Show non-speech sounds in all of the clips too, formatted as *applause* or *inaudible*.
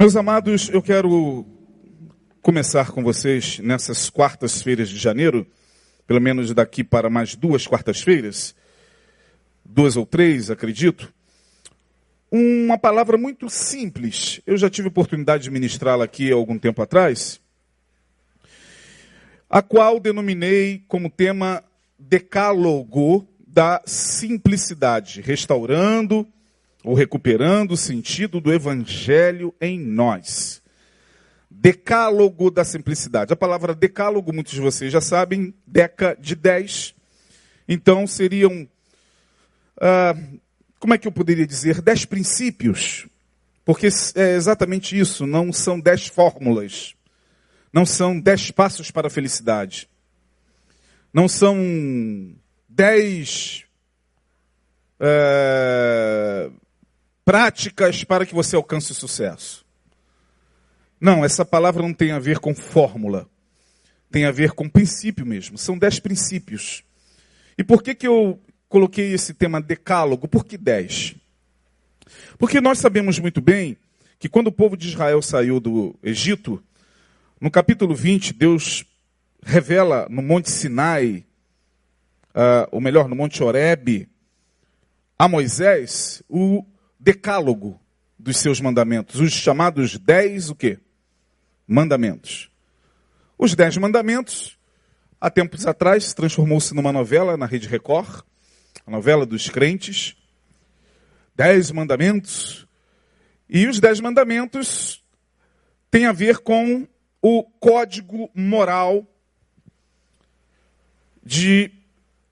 Meus amados, eu quero começar com vocês nessas quartas-feiras de janeiro, pelo menos daqui para mais duas quartas-feiras, duas ou três, acredito, uma palavra muito simples. Eu já tive oportunidade de ministrá-la aqui há algum tempo atrás, a qual denominei como tema decálogo da simplicidade, restaurando ou recuperando o sentido do evangelho em nós. Decálogo da simplicidade. A palavra decálogo, muitos de vocês já sabem, deca de dez. Então seriam, ah, como é que eu poderia dizer, dez princípios. Porque é exatamente isso, não são dez fórmulas. Não são dez passos para a felicidade. Não são dez é, práticas para que você alcance sucesso. Não, essa palavra não tem a ver com fórmula. Tem a ver com princípio mesmo. São dez princípios. E por que, que eu coloquei esse tema decálogo? Por que dez? Porque nós sabemos muito bem que quando o povo de Israel saiu do Egito, no capítulo 20, Deus revela no Monte Sinai, uh, ou melhor, no Monte Horebe, a Moisés o decálogo dos seus mandamentos, os chamados dez o quê? Mandamentos. Os dez mandamentos, há tempos atrás, transformou-se numa novela na Rede Record, a novela dos crentes. Dez mandamentos. E os dez mandamentos têm a ver com o código moral de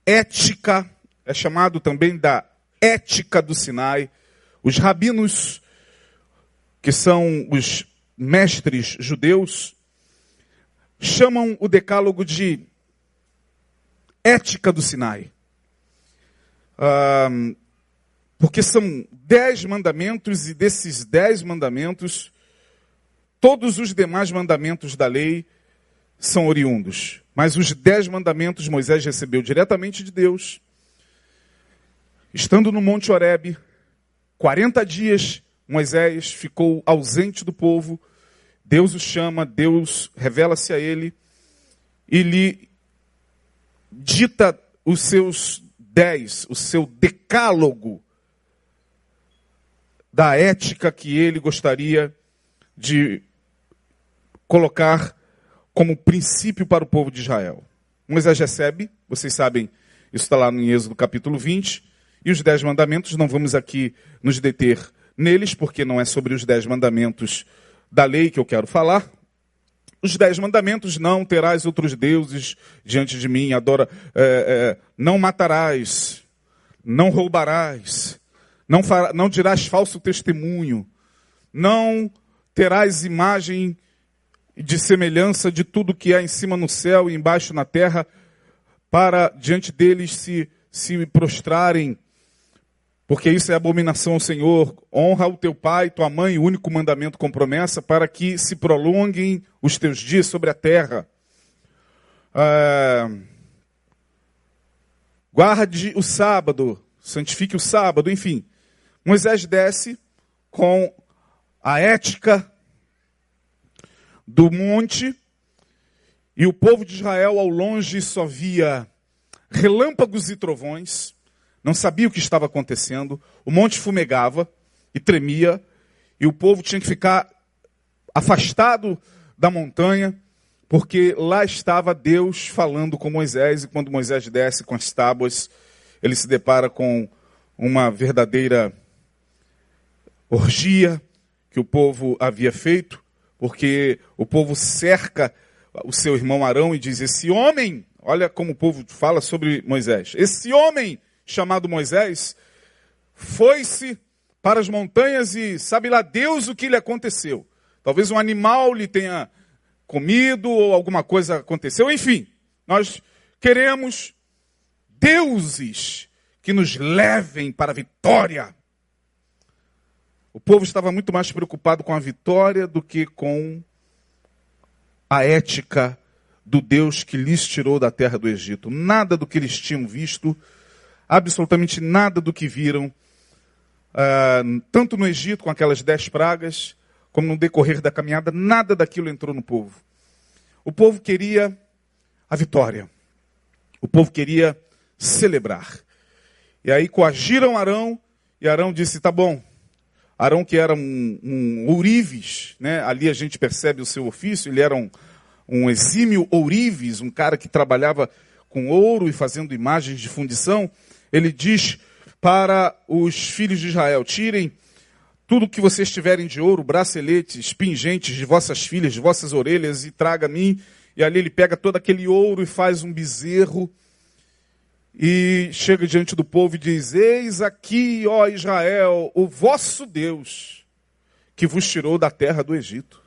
ética, é chamado também da ética do Sinai, os rabinos, que são os mestres judeus, chamam o decálogo de ética do Sinai. Ah, porque são dez mandamentos e desses dez mandamentos, todos os demais mandamentos da lei são oriundos. Mas os dez mandamentos Moisés recebeu diretamente de Deus. Estando no Monte Horebe, 40 dias Moisés ficou ausente do povo. Deus o chama, Deus revela-se a ele e lhe dita os seus dez, o seu decálogo da ética que ele gostaria de colocar como princípio para o povo de Israel. Moisés recebe, vocês sabem, isso está lá no Êxodo capítulo 20, e os dez mandamentos, não vamos aqui nos deter neles, porque não é sobre os dez mandamentos da lei que eu quero falar. Os dez mandamentos, não terás outros deuses diante de mim, adora, é, é, não matarás, não roubarás, não, não dirás falso testemunho, não terás imagem de semelhança de tudo que há em cima no céu e embaixo na terra, para diante deles se, se prostrarem porque isso é abominação ao Senhor. Honra o teu pai, tua mãe, o único mandamento com promessa, para que se prolonguem os teus dias sobre a terra. Ah, guarde o sábado, santifique o sábado, enfim. Moisés desce com a ética do monte e o povo de Israel ao longe só via relâmpagos e trovões não sabia o que estava acontecendo, o monte fumegava e tremia, e o povo tinha que ficar afastado da montanha, porque lá estava Deus falando com Moisés, e quando Moisés desce com as tábuas, ele se depara com uma verdadeira orgia que o povo havia feito, porque o povo cerca o seu irmão Arão e diz: Esse homem, olha como o povo fala sobre Moisés, esse homem chamado Moisés, foi-se para as montanhas e sabe lá Deus o que lhe aconteceu. Talvez um animal lhe tenha comido ou alguma coisa aconteceu. Enfim, nós queremos deuses que nos levem para a vitória. O povo estava muito mais preocupado com a vitória do que com a ética do Deus que lhes tirou da terra do Egito. Nada do que eles tinham visto absolutamente nada do que viram, uh, tanto no Egito com aquelas dez pragas, como no decorrer da caminhada, nada daquilo entrou no povo. O povo queria a vitória. O povo queria celebrar. E aí coagiram Arão, e Arão disse: tá bom. Arão, que era um, um ourives, né? ali a gente percebe o seu ofício, ele era um, um exímio ourives, um cara que trabalhava com ouro e fazendo imagens de fundição. Ele diz para os filhos de Israel: tirem tudo que vocês tiverem de ouro, braceletes, pingentes de vossas filhas, de vossas orelhas, e traga a mim. E ali ele pega todo aquele ouro e faz um bezerro. E chega diante do povo e diz: Eis aqui, ó Israel, o vosso Deus, que vos tirou da terra do Egito.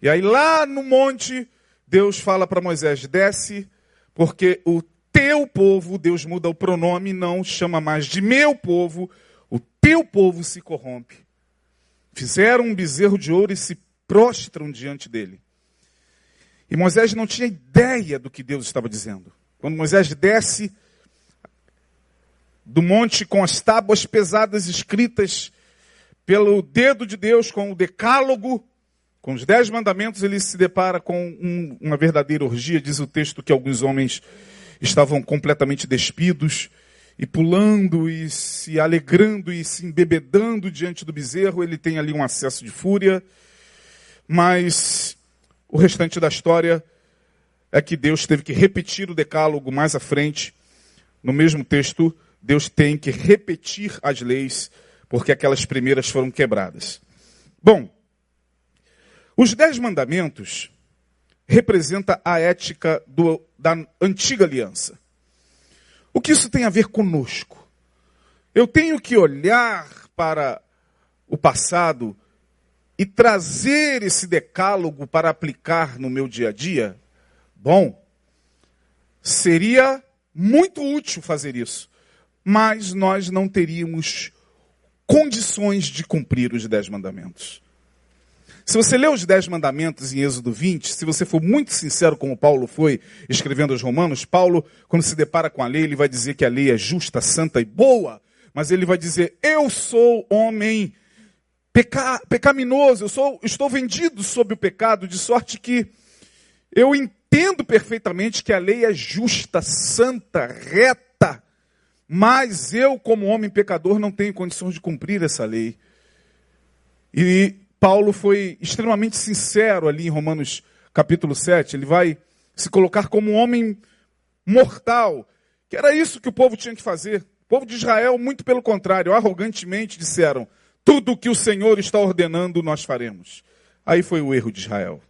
E aí lá no monte, Deus fala para Moisés: desce, porque o teu povo, Deus muda o pronome, não chama mais de meu povo, o teu povo se corrompe. Fizeram um bezerro de ouro e se prostram diante dele. E Moisés não tinha ideia do que Deus estava dizendo. Quando Moisés desce do monte com as tábuas pesadas escritas pelo dedo de Deus, com o decálogo, com os dez mandamentos, ele se depara com um, uma verdadeira orgia. Diz o texto que alguns homens estavam completamente despidos e pulando e se alegrando e se embebedando diante do bezerro. Ele tem ali um acesso de fúria, mas o restante da história é que Deus teve que repetir o decálogo mais à frente. No mesmo texto, Deus tem que repetir as leis, porque aquelas primeiras foram quebradas. Bom, os dez mandamentos representa a ética do, da antiga aliança. O que isso tem a ver conosco? Eu tenho que olhar para o passado e trazer esse decálogo para aplicar no meu dia a dia? Bom, seria muito útil fazer isso, mas nós não teríamos condições de cumprir os dez mandamentos. Se você ler os Dez Mandamentos em Êxodo 20, se você for muito sincero como Paulo foi escrevendo aos Romanos, Paulo, quando se depara com a lei, ele vai dizer que a lei é justa, santa e boa, mas ele vai dizer: Eu sou homem peca pecaminoso, eu sou, estou vendido sob o pecado, de sorte que eu entendo perfeitamente que a lei é justa, santa, reta, mas eu, como homem pecador, não tenho condições de cumprir essa lei. E Paulo foi extremamente sincero ali em Romanos capítulo 7. Ele vai se colocar como um homem mortal, que era isso que o povo tinha que fazer. O povo de Israel, muito pelo contrário, arrogantemente disseram: tudo que o Senhor está ordenando, nós faremos. Aí foi o erro de Israel.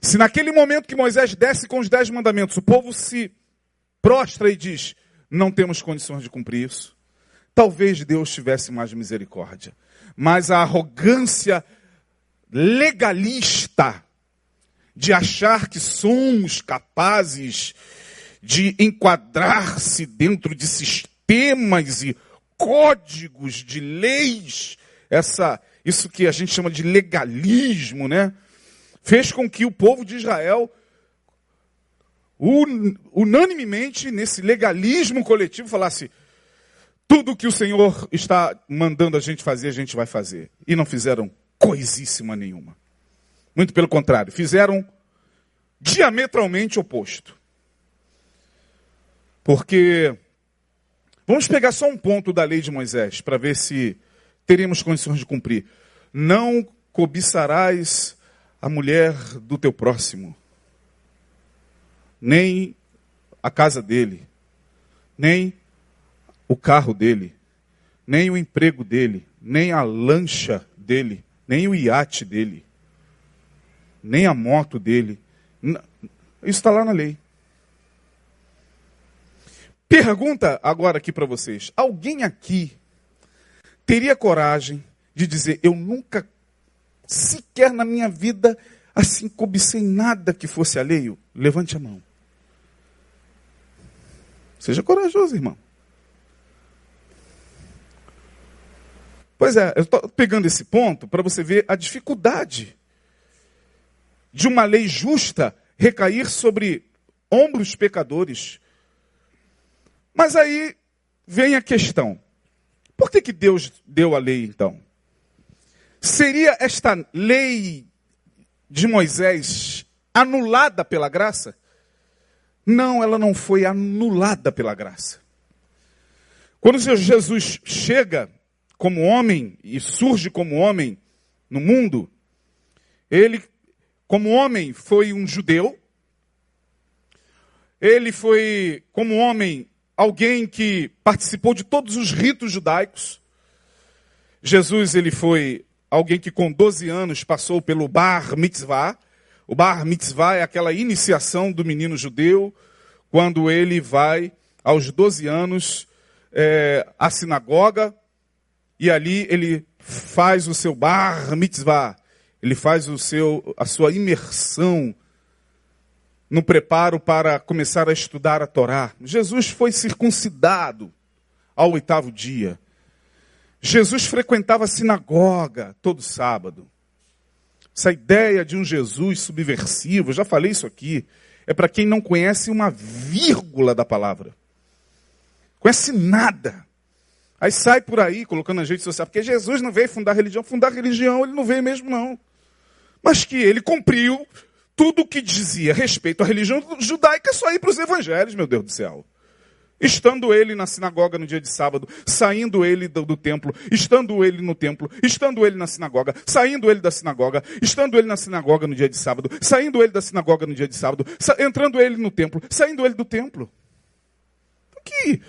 Se naquele momento que Moisés desce com os dez mandamentos, o povo se prostra e diz: não temos condições de cumprir isso, talvez Deus tivesse mais misericórdia mas a arrogância legalista de achar que somos capazes de enquadrar-se dentro de sistemas e códigos de leis, essa isso que a gente chama de legalismo, né? Fez com que o povo de Israel unanimemente nesse legalismo coletivo falasse: tudo que o Senhor está mandando a gente fazer, a gente vai fazer. E não fizeram coisíssima nenhuma. Muito pelo contrário, fizeram diametralmente oposto. Porque vamos pegar só um ponto da lei de Moisés para ver se teremos condições de cumprir. Não cobiçarás a mulher do teu próximo, nem a casa dele, nem o carro dele, nem o emprego dele, nem a lancha dele, nem o iate dele, nem a moto dele. Isso está lá na lei. Pergunta agora aqui para vocês: alguém aqui teria coragem de dizer, eu nunca, sequer na minha vida, assim cobicei nada que fosse alheio? Levante a mão. Seja corajoso, irmão. Pois é, eu estou pegando esse ponto para você ver a dificuldade de uma lei justa recair sobre ombros pecadores. Mas aí vem a questão: por que, que Deus deu a lei então? Seria esta lei de Moisés anulada pela graça? Não, ela não foi anulada pela graça. Quando Jesus chega como homem e surge como homem no mundo, ele, como homem, foi um judeu. Ele foi, como homem, alguém que participou de todos os ritos judaicos. Jesus, ele foi alguém que com 12 anos passou pelo Bar Mitzvah. O Bar Mitzvah é aquela iniciação do menino judeu, quando ele vai, aos 12 anos, é, à sinagoga, e ali ele faz o seu Bar Mitzvah. Ele faz o seu, a sua imersão no preparo para começar a estudar a Torá. Jesus foi circuncidado ao oitavo dia. Jesus frequentava a sinagoga todo sábado. Essa ideia de um Jesus subversivo, já falei isso aqui, é para quem não conhece uma vírgula da palavra. Conhece nada. Aí sai por aí colocando na rede social, porque Jesus não veio fundar religião. Fundar religião ele não veio mesmo, não. Mas que ele cumpriu tudo o que dizia respeito à religião judaica, só ir para os evangelhos, meu Deus do céu. Estando ele na sinagoga no dia de sábado, saindo ele do, do, templo, estando ele no templo, estando ele na sinagoga, saindo ele da sinagoga, estando ele na sinagoga no dia de sábado, saindo ele da sinagoga no dia de sábado, entrando ele no templo, saindo ele do templo. Que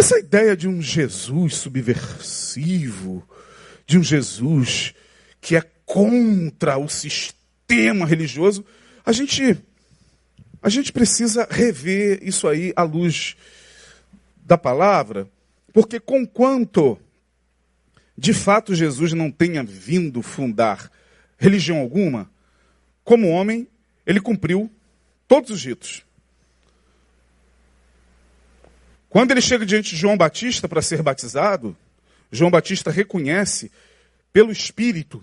essa ideia de um Jesus subversivo, de um Jesus que é contra o sistema religioso, a gente a gente precisa rever isso aí à luz da palavra, porque conquanto de fato Jesus não tenha vindo fundar religião alguma, como homem, ele cumpriu todos os ritos. Quando ele chega diante de João Batista para ser batizado, João Batista reconhece pelo Espírito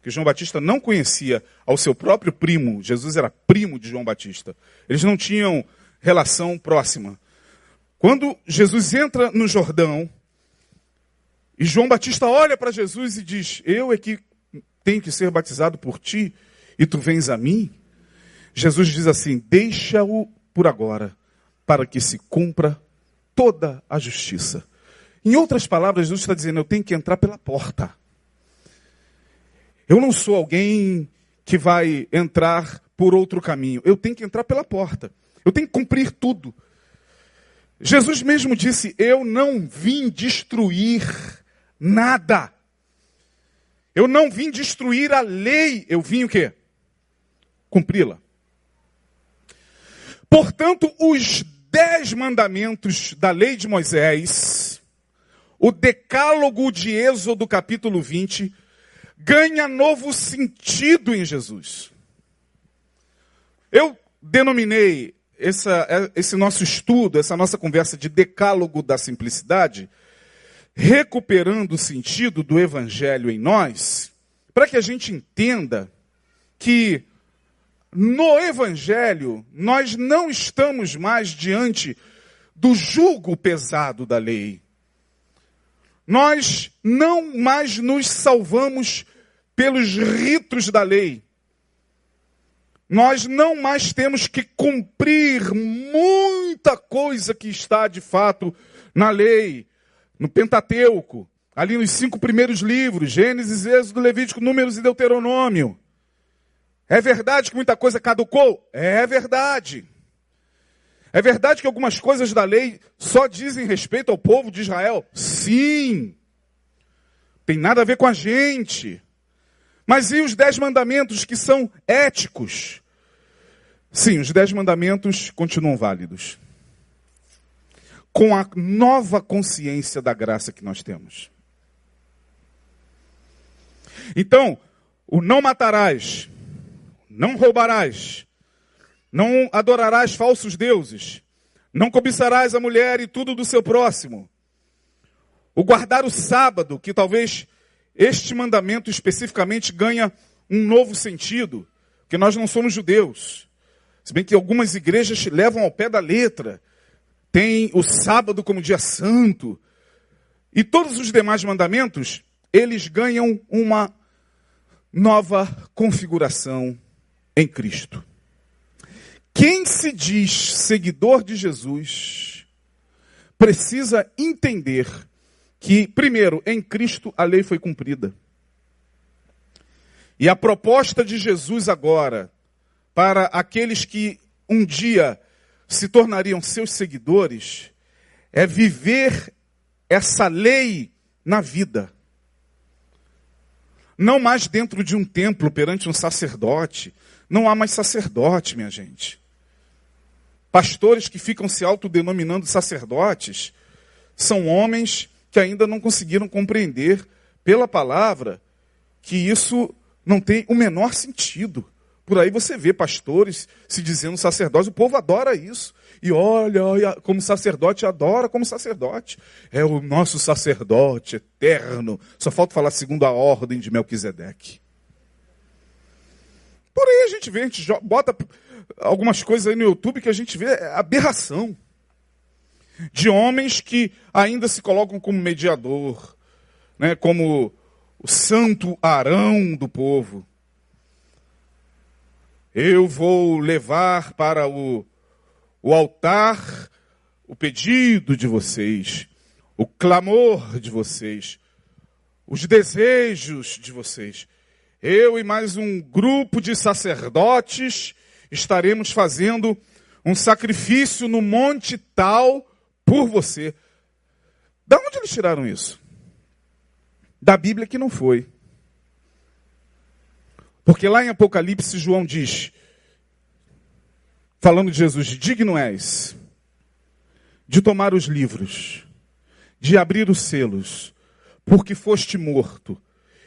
que João Batista não conhecia ao seu próprio primo, Jesus era primo de João Batista. Eles não tinham relação próxima. Quando Jesus entra no Jordão, e João Batista olha para Jesus e diz: Eu é que tenho que ser batizado por ti, e tu vens a mim. Jesus diz assim: Deixa-o por agora, para que se cumpra toda a justiça. Em outras palavras, Jesus está dizendo: Eu tenho que entrar pela porta. Eu não sou alguém que vai entrar por outro caminho. Eu tenho que entrar pela porta. Eu tenho que cumprir tudo. Jesus mesmo disse: Eu não vim destruir nada. Eu não vim destruir a lei, eu vim o quê? Cumpri-la. Portanto, os dez mandamentos da lei de Moisés, o decálogo de Êxodo capítulo 20, ganha novo sentido em Jesus. Eu denominei essa, esse nosso estudo, essa nossa conversa de decálogo da simplicidade, recuperando o sentido do evangelho em nós, para que a gente entenda que no evangelho nós não estamos mais diante do jugo pesado da lei. Nós não mais nos salvamos pelos ritos da lei nós não mais temos que cumprir muita coisa que está de fato na lei, no Pentateuco, ali nos cinco primeiros livros, Gênesis, Êxodo, Levítico, Números e Deuteronômio. É verdade que muita coisa caducou? É verdade. É verdade que algumas coisas da lei só dizem respeito ao povo de Israel? Sim. Tem nada a ver com a gente. Mas e os dez mandamentos que são éticos? Sim, os dez mandamentos continuam válidos. Com a nova consciência da graça que nós temos. Então, o não matarás, não roubarás, não adorarás falsos deuses, não cobiçarás a mulher e tudo do seu próximo. O guardar o sábado, que talvez este mandamento especificamente ganha um novo sentido, porque nós não somos judeus. Se bem que algumas igrejas levam ao pé da letra. Tem o sábado como dia santo. E todos os demais mandamentos, eles ganham uma nova configuração em Cristo. Quem se diz seguidor de Jesus precisa entender que, primeiro, em Cristo a lei foi cumprida. E a proposta de Jesus agora, para aqueles que um dia se tornariam seus seguidores, é viver essa lei na vida. Não mais dentro de um templo perante um sacerdote. Não há mais sacerdote, minha gente. Pastores que ficam se autodenominando sacerdotes são homens que ainda não conseguiram compreender pela palavra que isso não tem o menor sentido. Por aí você vê pastores se dizendo sacerdotes, o povo adora isso. E olha, olha, como sacerdote, adora como sacerdote. É o nosso sacerdote eterno. Só falta falar segundo a ordem de Melquisedeque. Por aí a gente vê, a gente bota algumas coisas aí no YouTube que a gente vê é aberração. De homens que ainda se colocam como mediador, né, como o santo Arão do povo. Eu vou levar para o, o altar o pedido de vocês, o clamor de vocês, os desejos de vocês. Eu e mais um grupo de sacerdotes estaremos fazendo um sacrifício no monte tal por você. Da onde eles tiraram isso? Da Bíblia que não foi. Porque lá em Apocalipse, João diz, falando de Jesus, digno és de tomar os livros, de abrir os selos, porque foste morto,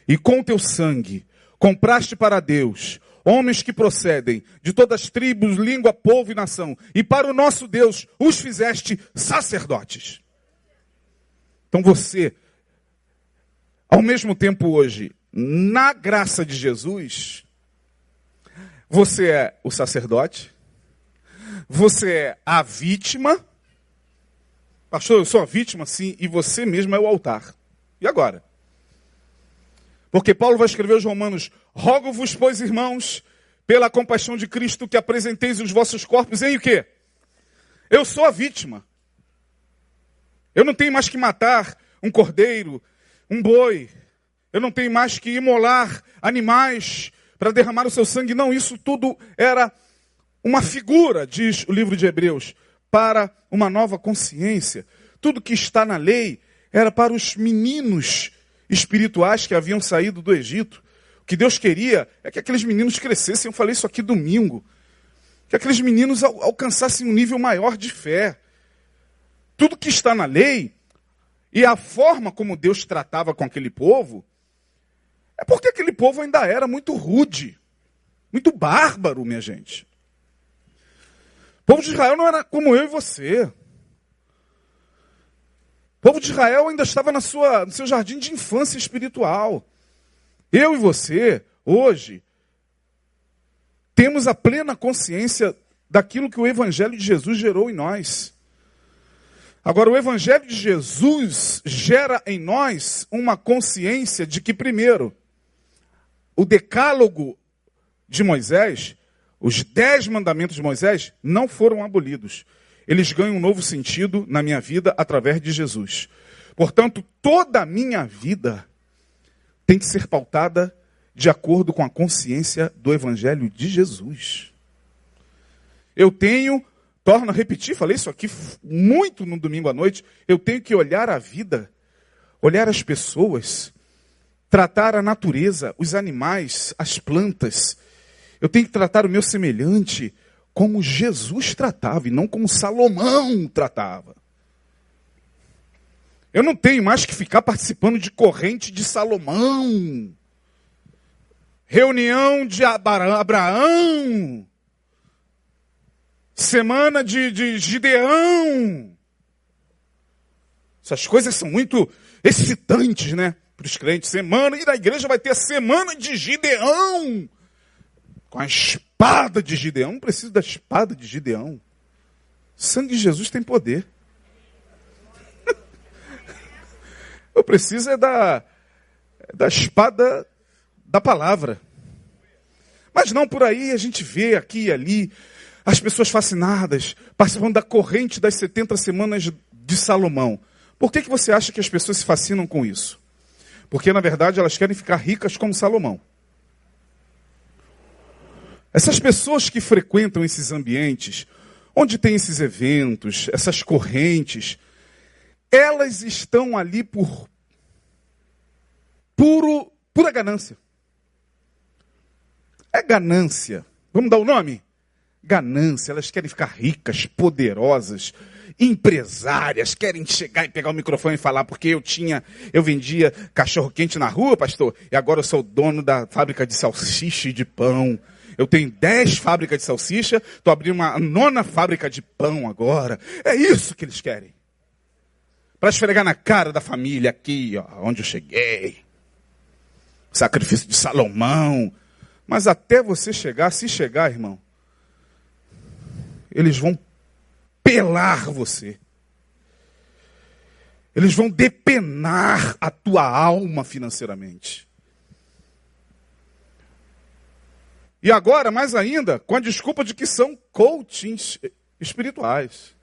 e com teu sangue compraste para Deus homens que procedem de todas as tribos, língua, povo e nação, e para o nosso Deus os fizeste sacerdotes. Então você, ao mesmo tempo hoje, na graça de Jesus, você é o sacerdote, você é a vítima. Pastor, eu sou a vítima, sim, e você mesmo é o altar. E agora? Porque Paulo vai escrever aos Romanos: Rogo-vos, pois, irmãos, pela compaixão de Cristo, que apresenteis os vossos corpos em o quê? Eu sou a vítima. Eu não tenho mais que matar um cordeiro, um boi, eu não tenho mais que imolar animais para derramar o seu sangue. Não, isso tudo era uma figura, diz o livro de Hebreus, para uma nova consciência. Tudo que está na lei era para os meninos espirituais que haviam saído do Egito. O que Deus queria é que aqueles meninos crescessem. Eu falei isso aqui domingo. Que aqueles meninos alcançassem um nível maior de fé. Tudo que está na lei e a forma como Deus tratava com aquele povo é porque aquele povo ainda era muito rude, muito bárbaro, minha gente. O povo de Israel não era como eu e você. O povo de Israel ainda estava na sua, no seu jardim de infância espiritual. Eu e você, hoje, temos a plena consciência daquilo que o Evangelho de Jesus gerou em nós. Agora, o Evangelho de Jesus gera em nós uma consciência de que, primeiro, o decálogo de Moisés, os dez mandamentos de Moisés, não foram abolidos. Eles ganham um novo sentido na minha vida através de Jesus. Portanto, toda a minha vida tem que ser pautada de acordo com a consciência do Evangelho de Jesus. Eu tenho, torno a repetir, falei isso aqui muito no domingo à noite, eu tenho que olhar a vida, olhar as pessoas, tratar a natureza, os animais, as plantas. Eu tenho que tratar o meu semelhante como Jesus tratava e não como Salomão tratava. Eu não tenho mais que ficar participando de corrente de Salomão. Reunião de Abraão. Semana de, de Gideão. Essas coisas são muito excitantes, né? para os crentes. Semana, e na igreja vai ter a semana de Gideão. Com a espada de Gideão. Não preciso da espada de Gideão. O sangue de Jesus tem poder. *laughs* Eu preciso é da, da espada da palavra. Mas não por aí a gente vê aqui e ali as pessoas fascinadas, participando da corrente das 70 semanas de Salomão. Por que, que você acha que as pessoas se fascinam com isso? Porque, na verdade, elas querem ficar ricas como Salomão. Essas pessoas que frequentam esses ambientes, onde tem esses eventos, essas correntes, elas estão ali por puro, pura ganância. É ganância. Vamos dar o nome? Ganância. Elas querem ficar ricas, poderosas, empresárias, querem chegar e pegar o microfone e falar, porque eu tinha, eu vendia cachorro quente na rua, pastor, e agora eu sou dono da fábrica de salsicha e de pão. Eu tenho dez fábricas de salsicha, estou abrindo uma nona fábrica de pão agora. É isso que eles querem. Para esfregar na cara da família aqui, ó, onde eu cheguei. Sacrifício de Salomão. Mas até você chegar, se chegar, irmão, eles vão pelar você. Eles vão depenar a tua alma financeiramente. E agora, mais ainda, com a desculpa de que são coachings espirituais.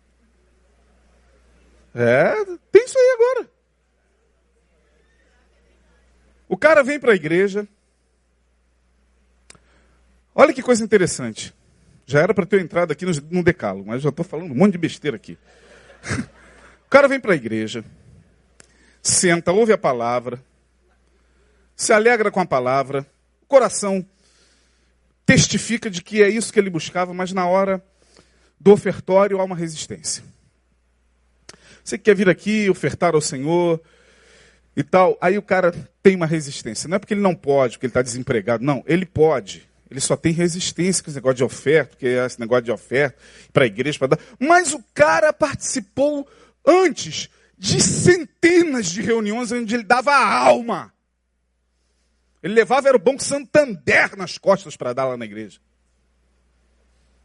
É, tem isso aí agora. O cara vem para a igreja. Olha que coisa interessante. Já era para ter entrado aqui no, decalo, mas já estou falando um monte de besteira aqui. *laughs* o cara vem para a igreja, senta, ouve a palavra, se alegra com a palavra, coração testifica de que é isso que ele buscava, mas na hora do ofertório há uma resistência. Você quer vir aqui ofertar ao Senhor e tal, aí o cara tem uma resistência. Não é porque ele não pode, porque ele está desempregado, não, ele pode. Ele só tem resistência com esse negócio de oferta, porque é esse negócio de oferta para a igreja, para dar. Mas o cara participou antes de centenas de reuniões onde ele dava a alma. Ele levava era o Banco Santander nas costas para dar lá na igreja.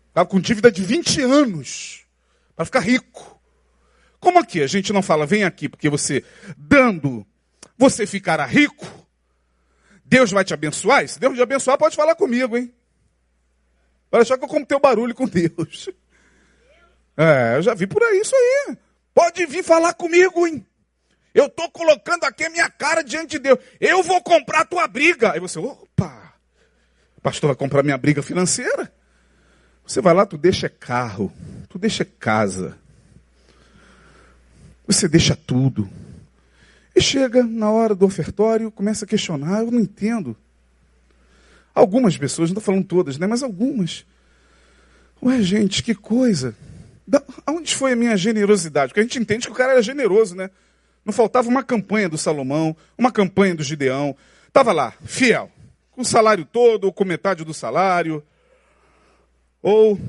Estava com dívida de 20 anos para ficar rico. Como aqui? A gente não fala, vem aqui, porque você, dando, você ficará rico. Deus vai te abençoar? se Deus te abençoar, pode falar comigo, hein? Olha só que eu como teu barulho com Deus. É, eu já vi por aí isso aí. Pode vir falar comigo, hein? Eu estou colocando aqui a minha cara diante de Deus. Eu vou comprar a tua briga. Aí você, opa, pastor vai comprar minha briga financeira? Você vai lá, tu deixa carro, tu deixa casa, você deixa tudo. E chega na hora do ofertório, começa a questionar, eu não entendo. Algumas pessoas, não estou falando todas, né? Mas algumas. Ué, gente, que coisa. Da, onde foi a minha generosidade? Porque a gente entende que o cara era generoso, né? Não faltava uma campanha do Salomão, uma campanha do Gideão. Estava lá, fiel, com o salário todo, ou com metade do salário. Ou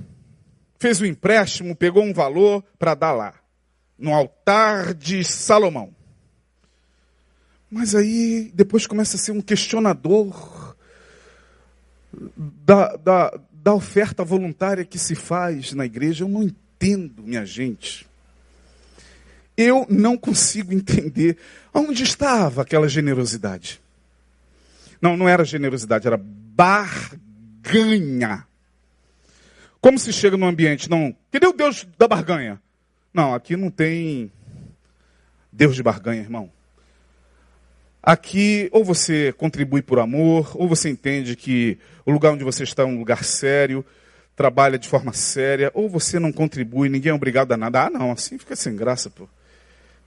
fez um empréstimo, pegou um valor para dar lá, no altar de Salomão. Mas aí depois começa a ser um questionador da, da, da oferta voluntária que se faz na igreja. Eu não entendo, minha gente. Eu não consigo entender onde estava aquela generosidade. Não, não era generosidade, era barganha. Como se chega no ambiente? Não, cadê o Deus da barganha? Não, aqui não tem Deus de barganha, irmão. Aqui, ou você contribui por amor, ou você entende que o lugar onde você está é um lugar sério, trabalha de forma séria, ou você não contribui, ninguém é obrigado a nada. Ah, não, assim fica sem graça, pô.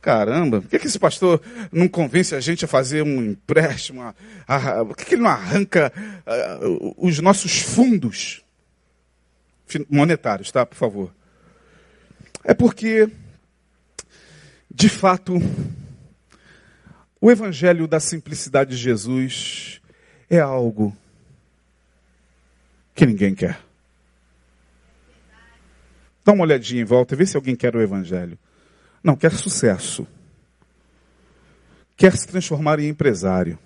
Caramba, por que, que esse pastor não convence a gente a fazer um empréstimo? A, a, por que, que ele não arranca a, os nossos fundos monetários, tá? Por favor. É porque, de fato, o evangelho da simplicidade de Jesus é algo que ninguém quer. Dá uma olhadinha em volta, vê se alguém quer o evangelho. Não, quer sucesso. Quer se transformar em empresário.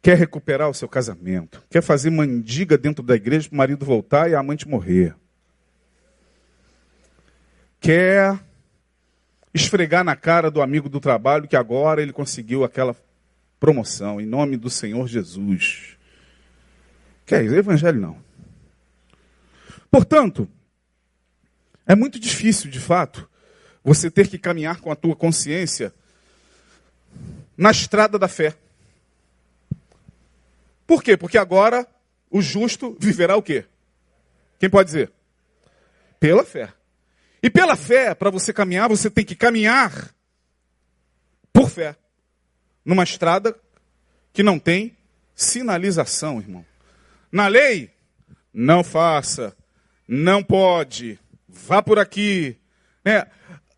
Quer recuperar o seu casamento. Quer fazer mandiga dentro da igreja para o marido voltar e a amante morrer. Quer esfregar na cara do amigo do trabalho que agora ele conseguiu aquela promoção, em nome do Senhor Jesus. Que é isso? Evangelho não. Portanto, é muito difícil, de fato, você ter que caminhar com a tua consciência na estrada da fé. Por quê? Porque agora o justo viverá o quê? Quem pode dizer? Pela fé. E pela fé, para você caminhar, você tem que caminhar por fé. Numa estrada que não tem sinalização, irmão. Na lei, não faça, não pode, vá por aqui. Né?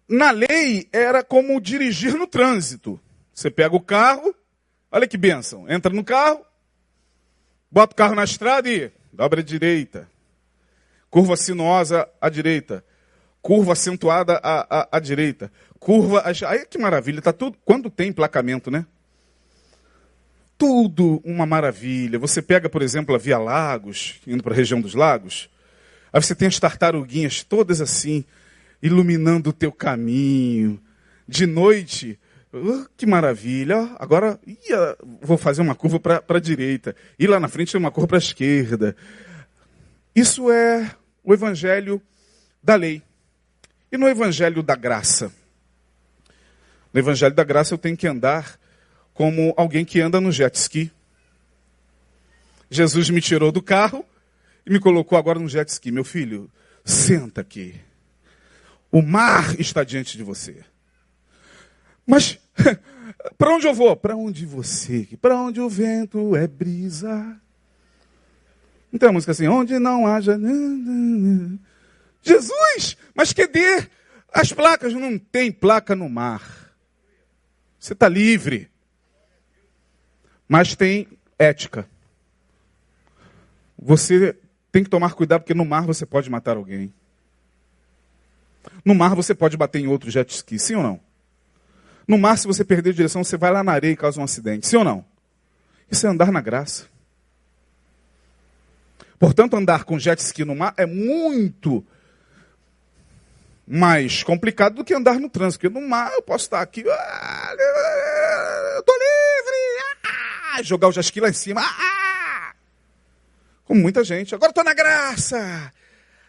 Na lei, era como dirigir no trânsito. Você pega o carro, olha que bênção, entra no carro, bota o carro na estrada e dobra a direita. Curva sinuosa à direita. Curva acentuada à, à, à direita. Curva. Aí que maravilha, tá tudo. Quando tem emplacamento, né? Tudo uma maravilha. Você pega, por exemplo, a Via Lagos, indo para a região dos lagos. Aí você tem as tartaruguinhas todas assim, iluminando o teu caminho. De noite, que maravilha. Agora ia, vou fazer uma curva para a direita. E lá na frente tem uma curva para a esquerda. Isso é o evangelho da lei. E no evangelho da graça? No evangelho da graça eu tenho que andar como alguém que anda no jet ski. Jesus me tirou do carro e me colocou agora no jet ski. Meu filho, senta aqui. O mar está diante de você. Mas *laughs* para onde eu vou? Para onde você? Para onde o vento é brisa. Não tem uma música assim, onde não haja. Jesus, mas cadê as placas? Não tem placa no mar. Você está livre. Mas tem ética. Você tem que tomar cuidado, porque no mar você pode matar alguém. No mar você pode bater em outro jet ski, sim ou não? No mar, se você perder a direção, você vai lá na areia e causa um acidente, sim ou não? Isso é andar na graça. Portanto, andar com jet ski no mar é muito mais complicado do que andar no trânsito. Porque no mar eu posso estar aqui, ah, eu estou livre, ah, jogar o jet ski lá em cima, ah, como muita gente. Agora estou na graça.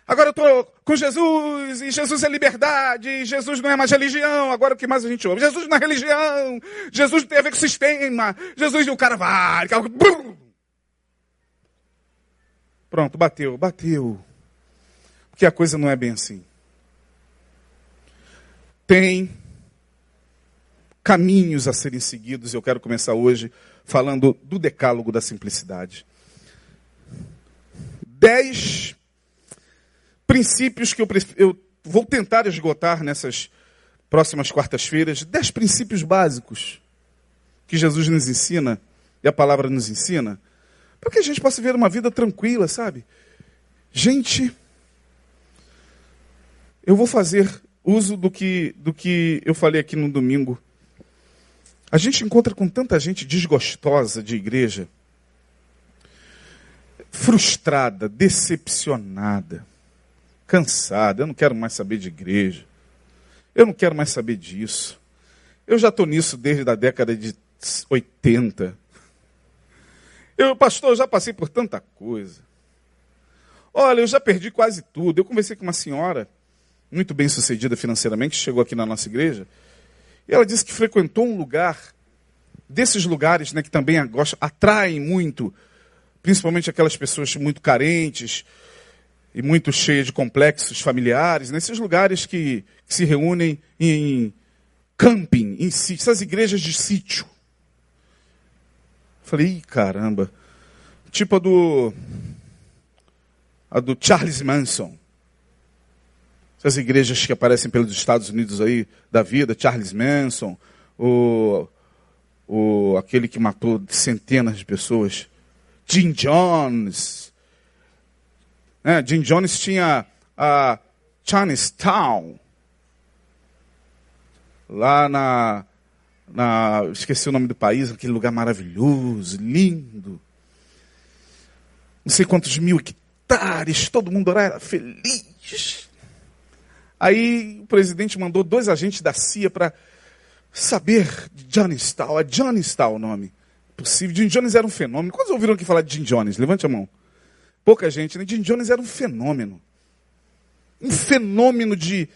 Agora eu estou com Jesus, e Jesus é liberdade, e Jesus não é mais religião. Agora o que mais a gente ouve? Jesus não é religião, Jesus tem a ver com sistema, Jesus e o cara vai. Pronto, bateu, bateu. Porque a coisa não é bem assim. Tem caminhos a serem seguidos, eu quero começar hoje falando do decálogo da simplicidade. Dez princípios que eu, eu vou tentar esgotar nessas próximas quartas-feiras. Dez princípios básicos que Jesus nos ensina e a palavra nos ensina para que a gente possa viver uma vida tranquila, sabe? Gente, eu vou fazer uso do que, do que eu falei aqui no domingo. A gente encontra com tanta gente desgostosa de igreja, frustrada, decepcionada, cansada. Eu não quero mais saber de igreja. Eu não quero mais saber disso. Eu já estou nisso desde a década de 80. Eu, pastor, eu já passei por tanta coisa. Olha, eu já perdi quase tudo. Eu conversei com uma senhora, muito bem sucedida financeiramente, chegou aqui na nossa igreja, e ela disse que frequentou um lugar, desses lugares né, que também atraem muito, principalmente aquelas pessoas muito carentes e muito cheias de complexos familiares, nesses lugares que, que se reúnem em camping, em sítio, essas igrejas de sítio. Falei, caramba. Tipo a do. A do Charles Manson. Essas igrejas que aparecem pelos Estados Unidos aí da vida, Charles Manson, o, o, aquele que matou centenas de pessoas, Jim Jones. É, Jim Jones tinha a Chinatown, lá na, na, esqueci o nome do país, aquele lugar maravilhoso, lindo. Não sei quantos mil hectares, todo mundo era feliz. Aí o presidente mandou dois agentes da CIA para saber de Johnny Stahl. É Johnny Stahl o nome. possível. Jim Jones era um fenômeno. Quantos ouviram aqui falar de Jim Jones? Levante a mão. Pouca gente, né? Jim Jones era um fenômeno. Um fenômeno de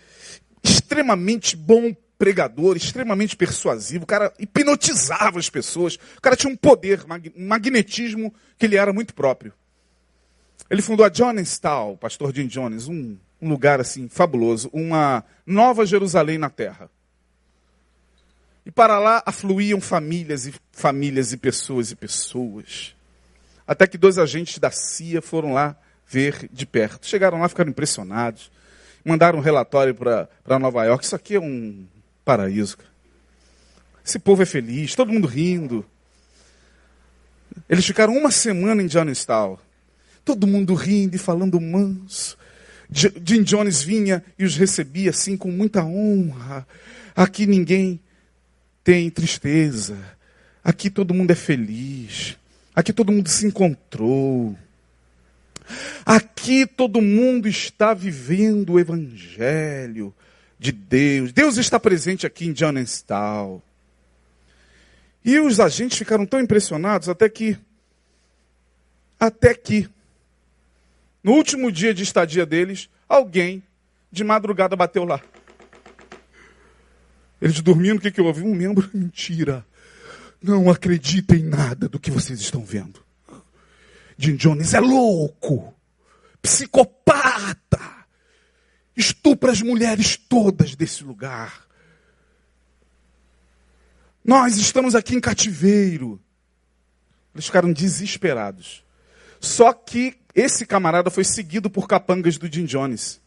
extremamente bom pregador, extremamente persuasivo. O cara hipnotizava as pessoas. O cara tinha um poder, um magnetismo que ele era muito próprio. Ele fundou a Jonestown, pastor Jim Jones, um, um lugar assim fabuloso, uma nova Jerusalém na terra. E para lá afluíam famílias e famílias e pessoas e pessoas. Até que dois agentes da CIA foram lá ver de perto. Chegaram lá, ficaram impressionados. Mandaram um relatório para Nova York. Isso aqui é um paraíso. Esse povo é feliz, todo mundo rindo. Eles ficaram uma semana em Johnstown. Todo mundo rindo e falando manso. Jim Jones vinha e os recebia assim com muita honra. Aqui ninguém tem tristeza. Aqui todo mundo é feliz. Aqui todo mundo se encontrou. Aqui todo mundo está vivendo o evangelho de Deus. Deus está presente aqui em Johnstown. E os agentes ficaram tão impressionados até que até que no último dia de estadia deles, alguém de madrugada bateu lá. Eles dormindo, o que, que houve? Um membro, *laughs* mentira. Não acreditem em nada do que vocês estão vendo. Jim Jones é louco, psicopata, estupra as mulheres todas desse lugar. Nós estamos aqui em cativeiro. Eles ficaram desesperados. Só que esse camarada foi seguido por capangas do Jim Jones.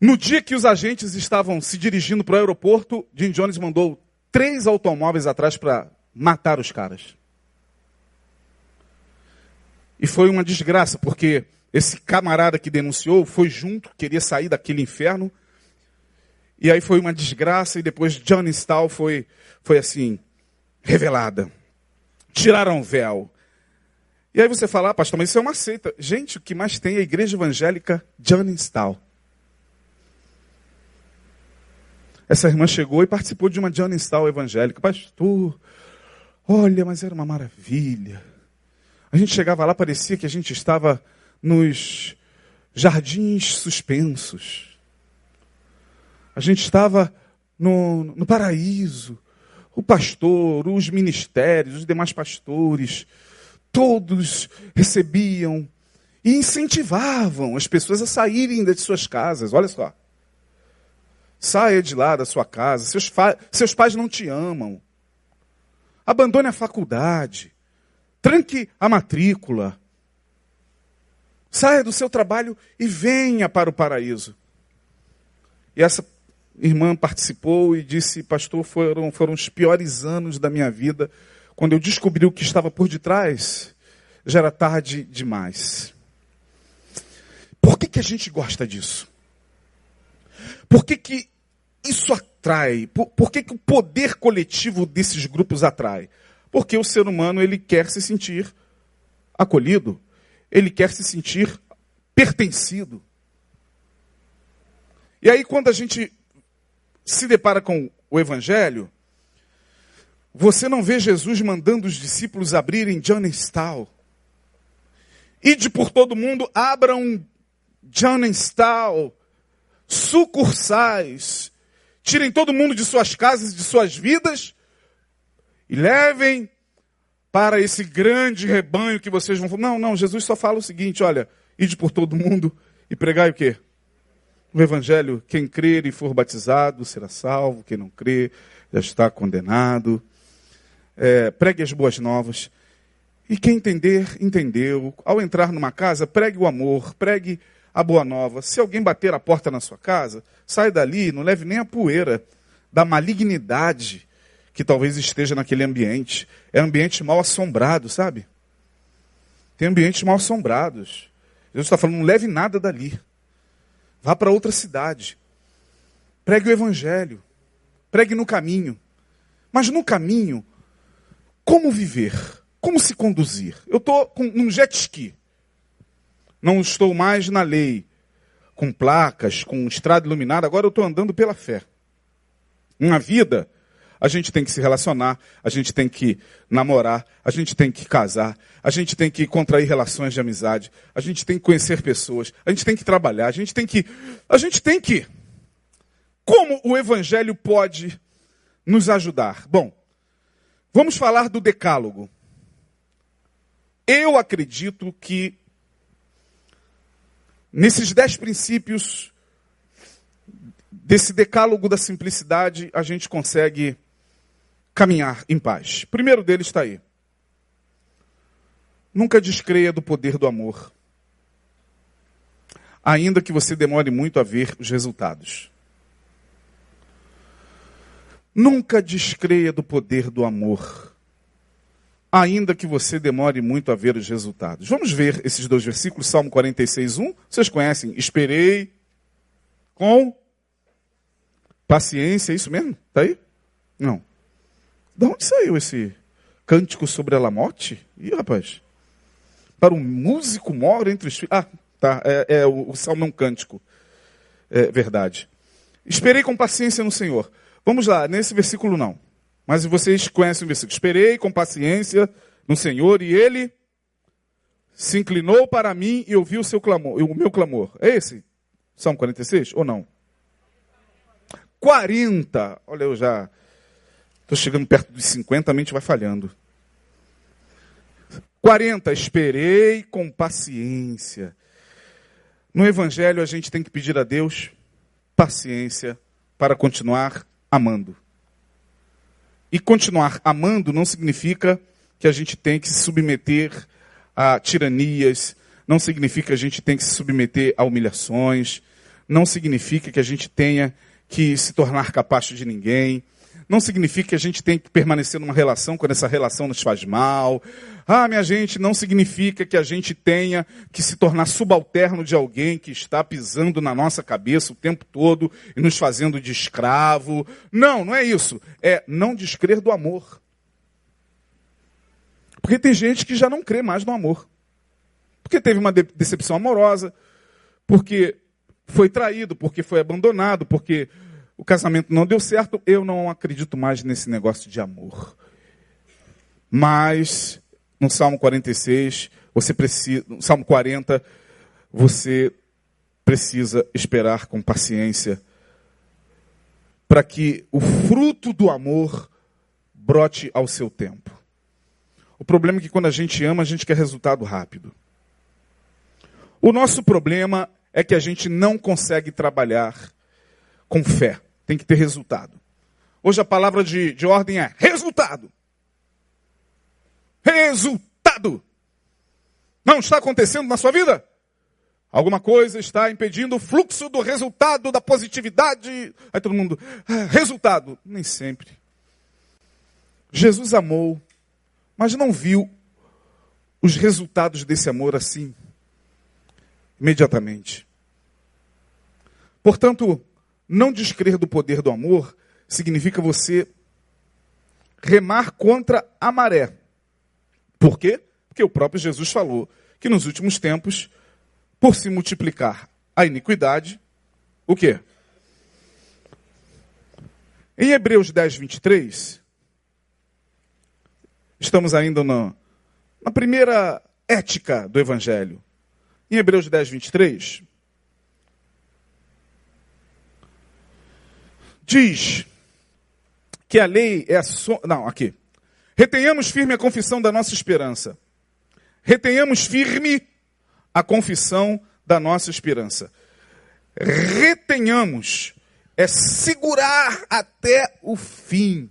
No dia que os agentes estavam se dirigindo para o aeroporto, Jim Jones mandou três automóveis atrás para matar os caras. E foi uma desgraça, porque esse camarada que denunciou foi junto, queria sair daquele inferno. E aí foi uma desgraça, e depois Johnny Stahl foi, foi assim, revelada. Tiraram o véu. E aí você fala, ah, pastor, mas isso é uma seita. Gente, o que mais tem é a igreja evangélica Johnny Stahl. Essa irmã chegou e participou de uma Johnny Stahl evangélica. Pastor, olha, mas era uma maravilha. A gente chegava lá, parecia que a gente estava nos jardins suspensos. A gente estava no, no paraíso. O pastor, os ministérios, os demais pastores, todos recebiam e incentivavam as pessoas a saírem de suas casas. Olha só. Saia de lá da sua casa. Seus, seus pais não te amam. Abandone a faculdade. Tranque a matrícula. Saia do seu trabalho e venha para o paraíso. E essa irmã participou e disse: Pastor, foram, foram os piores anos da minha vida. Quando eu descobri o que estava por detrás, já era tarde demais. Por que, que a gente gosta disso? Por que, que isso atrai? Por, por que, que o poder coletivo desses grupos atrai? Porque o ser humano ele quer se sentir acolhido, ele quer se sentir pertencido. E aí, quando a gente se depara com o Evangelho, você não vê Jesus mandando os discípulos abrirem Johnstown. Ide por todo mundo, abram Johnstown, sucursais, tirem todo mundo de suas casas, de suas vidas e levem para esse grande rebanho que vocês vão. Não, não, Jesus só fala o seguinte: olha, ide por todo mundo e pregai o quê? O Evangelho, quem crer e for batizado será salvo, quem não crer já está condenado. É, pregue as boas novas. E quem entender, entendeu. Ao entrar numa casa, pregue o amor, pregue a boa nova. Se alguém bater a porta na sua casa, sai dali, não leve nem a poeira da malignidade que talvez esteja naquele ambiente. É um ambiente mal assombrado, sabe? Tem ambientes mal assombrados. Jesus está falando, não leve nada dali. Vá para outra cidade. Pregue o evangelho. Pregue no caminho. Mas no caminho, como viver? Como se conduzir? Eu estou num jet ski. Não estou mais na lei, com placas, com estrada iluminada. Agora eu estou andando pela fé. Uma vida A gente tem que se relacionar, a gente tem que namorar, a gente tem que casar, a gente tem que contrair relações de amizade, a gente tem que conhecer pessoas, a gente tem que trabalhar, a gente tem que. A gente tem que. Como o Evangelho pode nos ajudar? Bom, vamos falar do Decálogo. Eu acredito que nesses dez princípios desse decálogo da simplicidade a gente consegue caminhar em paz. Primeiro deles está aí. Nunca descreia do poder do amor, ainda que você demore muito a ver os resultados. Nunca descreia do poder do amor, ainda que você demore muito a ver os resultados. Vamos ver esses dois versículos, Salmo 46, 1. Vocês conhecem? Esperei com paciência, é isso mesmo? Está aí? Não. De onde saiu esse cântico sobre a Lamote? Ih, rapaz. Para um músico mora entre os filhos. Ah, tá. É, é o, o salmo é um cântico. É verdade. Esperei com paciência no Senhor. Vamos lá, nesse versículo não. Mas vocês conhecem o versículo. Esperei com paciência no Senhor e ele se inclinou para mim e ouviu o seu clamor, o meu clamor. É esse? Salmo 46 ou não? 40. Olha, eu já estou chegando perto dos 50, a mente vai falhando. 40. Esperei com paciência. No Evangelho, a gente tem que pedir a Deus paciência para continuar amando. E continuar amando não significa que a gente tem que se submeter a tiranias, não significa que a gente tem que se submeter a humilhações, não significa que a gente tenha que se tornar capacho de ninguém, não significa que a gente tem que permanecer numa relação quando essa relação nos faz mal. Ah, minha gente, não significa que a gente tenha que se tornar subalterno de alguém que está pisando na nossa cabeça o tempo todo e nos fazendo de escravo. Não, não é isso. É não descrer do amor. Porque tem gente que já não crê mais no amor. Porque teve uma decepção amorosa, porque foi traído, porque foi abandonado, porque o casamento não deu certo, eu não acredito mais nesse negócio de amor. Mas no Salmo 46, você precisa, no Salmo 40, você precisa esperar com paciência para que o fruto do amor brote ao seu tempo. O problema é que quando a gente ama, a gente quer resultado rápido. O nosso problema é que a gente não consegue trabalhar com fé. Tem que ter resultado. Hoje a palavra de, de ordem é resultado. Resultado. Não está acontecendo na sua vida? Alguma coisa está impedindo o fluxo do resultado, da positividade. Aí todo mundo, ah, resultado. Nem sempre. Jesus amou, mas não viu os resultados desse amor assim, imediatamente. Portanto, não descrer do poder do amor significa você remar contra a maré. Por quê? Porque o próprio Jesus falou que nos últimos tempos, por se multiplicar a iniquidade, o quê? Em Hebreus 10, 23, estamos ainda na, na primeira ética do Evangelho. Em Hebreus 10, 23, diz que a lei é a. So... Não, aqui. Retenhamos firme a confissão da nossa esperança. Retenhamos firme a confissão da nossa esperança. Retenhamos é segurar até o fim.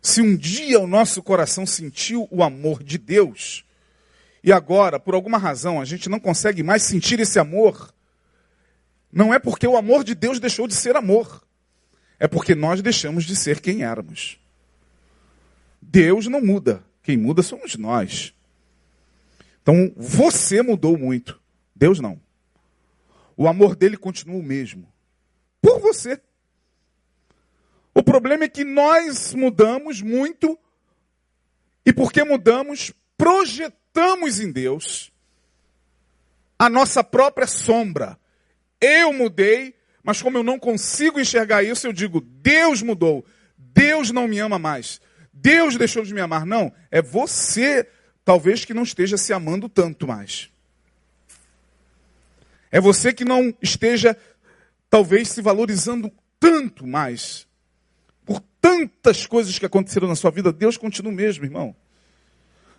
Se um dia o nosso coração sentiu o amor de Deus, e agora, por alguma razão, a gente não consegue mais sentir esse amor, não é porque o amor de Deus deixou de ser amor. É porque nós deixamos de ser quem éramos. Deus não muda. Quem muda somos nós. Então, você mudou muito. Deus não. O amor dele continua o mesmo. Por você. O problema é que nós mudamos muito. E porque mudamos, projetamos em Deus a nossa própria sombra eu mudei, mas como eu não consigo enxergar isso, eu digo: Deus mudou. Deus não me ama mais. Deus deixou de me amar. Não, é você, talvez, que não esteja se amando tanto mais. É você que não esteja, talvez, se valorizando tanto mais. Por tantas coisas que aconteceram na sua vida, Deus continua mesmo, irmão.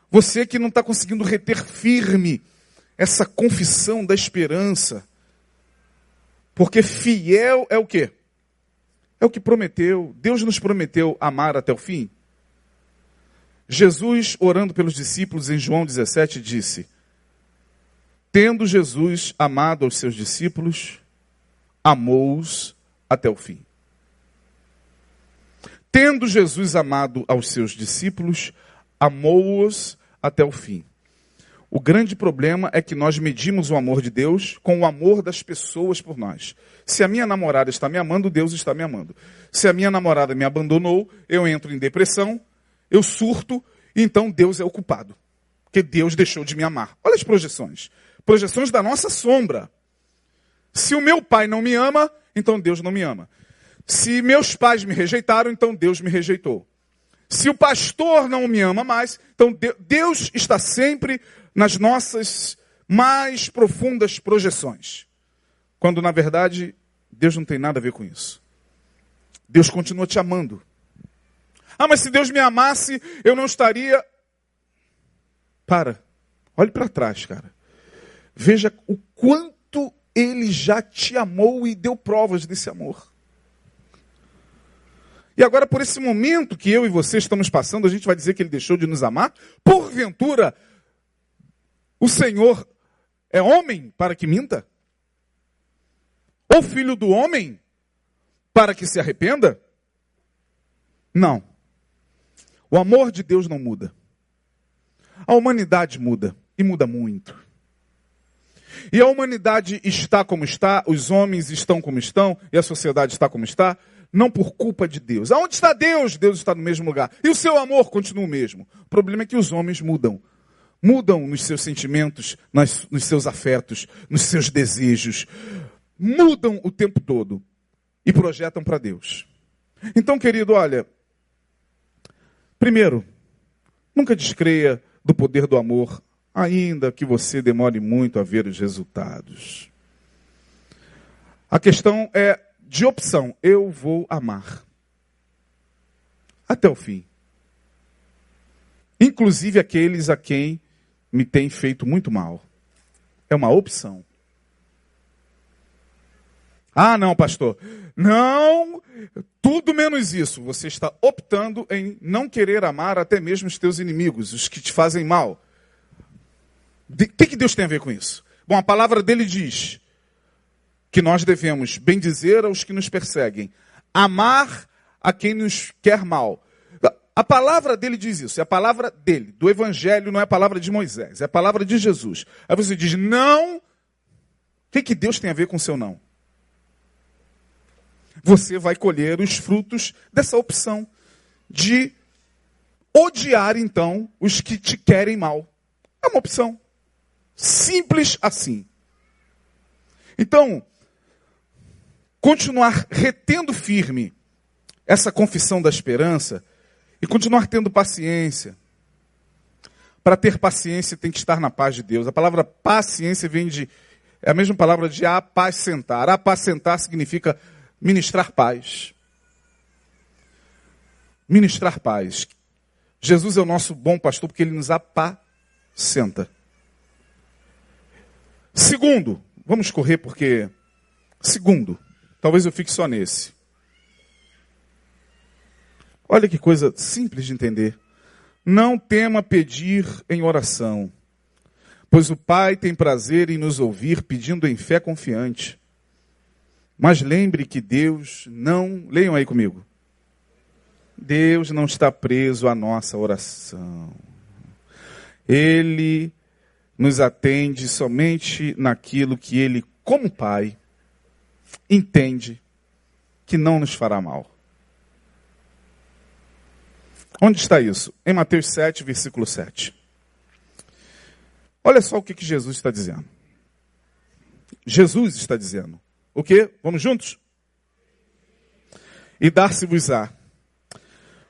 Você que não está conseguindo reter firme essa confissão da esperança. Porque fiel é o quê? É o que prometeu. Deus nos prometeu amar até o fim. Jesus, orando pelos discípulos em João 17, disse: Tendo Jesus amado aos seus discípulos, amou-os até o fim. Tendo Jesus amado aos seus discípulos, amou-os até o fim. O grande problema é que nós medimos o amor de Deus com o amor das pessoas por nós. Se a minha namorada está me amando, Deus está me amando. Se a minha namorada me abandonou, eu entro em depressão, eu surto, então Deus é o culpado. Porque Deus deixou de me amar. Olha as projeções. Projeções da nossa sombra. Se o meu pai não me ama, então Deus não me ama. Se meus pais me rejeitaram, então Deus me rejeitou. Se o pastor não me ama mais, então Deus está sempre nas nossas mais profundas projeções. Quando na verdade Deus não tem nada a ver com isso. Deus continua te amando. Ah, mas se Deus me amasse, eu não estaria. Para. Olhe para trás, cara. Veja o quanto ele já te amou e deu provas desse amor. E agora, por esse momento que eu e você estamos passando, a gente vai dizer que ele deixou de nos amar? Porventura, o Senhor é homem para que minta? Ou filho do homem para que se arrependa? Não. O amor de Deus não muda. A humanidade muda, e muda muito. E a humanidade está como está, os homens estão como estão, e a sociedade está como está, não por culpa de Deus. Aonde está Deus? Deus está no mesmo lugar. E o seu amor continua o mesmo. O problema é que os homens mudam. Mudam nos seus sentimentos, nos, nos seus afetos, nos seus desejos. Mudam o tempo todo e projetam para Deus. Então, querido, olha. Primeiro, nunca descreia do poder do amor, ainda que você demore muito a ver os resultados. A questão é de opção, eu vou amar. Até o fim. Inclusive aqueles a quem me tem feito muito mal. É uma opção. Ah, não, pastor. Não, tudo menos isso. Você está optando em não querer amar até mesmo os teus inimigos, os que te fazem mal. O que, que Deus tem a ver com isso? Bom, a palavra dele diz: que nós devemos bendizer aos que nos perseguem, amar a quem nos quer mal. A palavra dele diz isso, é a palavra dele, do Evangelho, não é a palavra de Moisés, é a palavra de Jesus. Aí você diz, não. O que, que Deus tem a ver com o seu não? Você vai colher os frutos dessa opção de odiar, então, os que te querem mal. É uma opção. Simples assim. Então, continuar retendo firme essa confissão da esperança e continuar tendo paciência. Para ter paciência tem que estar na paz de Deus. A palavra paciência vem de é a mesma palavra de apacentar. Apacentar significa ministrar paz. Ministrar paz. Jesus é o nosso bom pastor porque ele nos apacenta. Segundo, vamos correr porque segundo, Talvez eu fique só nesse. Olha que coisa simples de entender. Não tema pedir em oração, pois o Pai tem prazer em nos ouvir pedindo em fé confiante. Mas lembre que Deus não. Leiam aí comigo. Deus não está preso à nossa oração. Ele nos atende somente naquilo que Ele, como Pai, entende que não nos fará mal. Onde está isso? Em Mateus 7, versículo 7. Olha só o que, que Jesus está dizendo. Jesus está dizendo. O que? Vamos juntos? E dar-se-vos-á.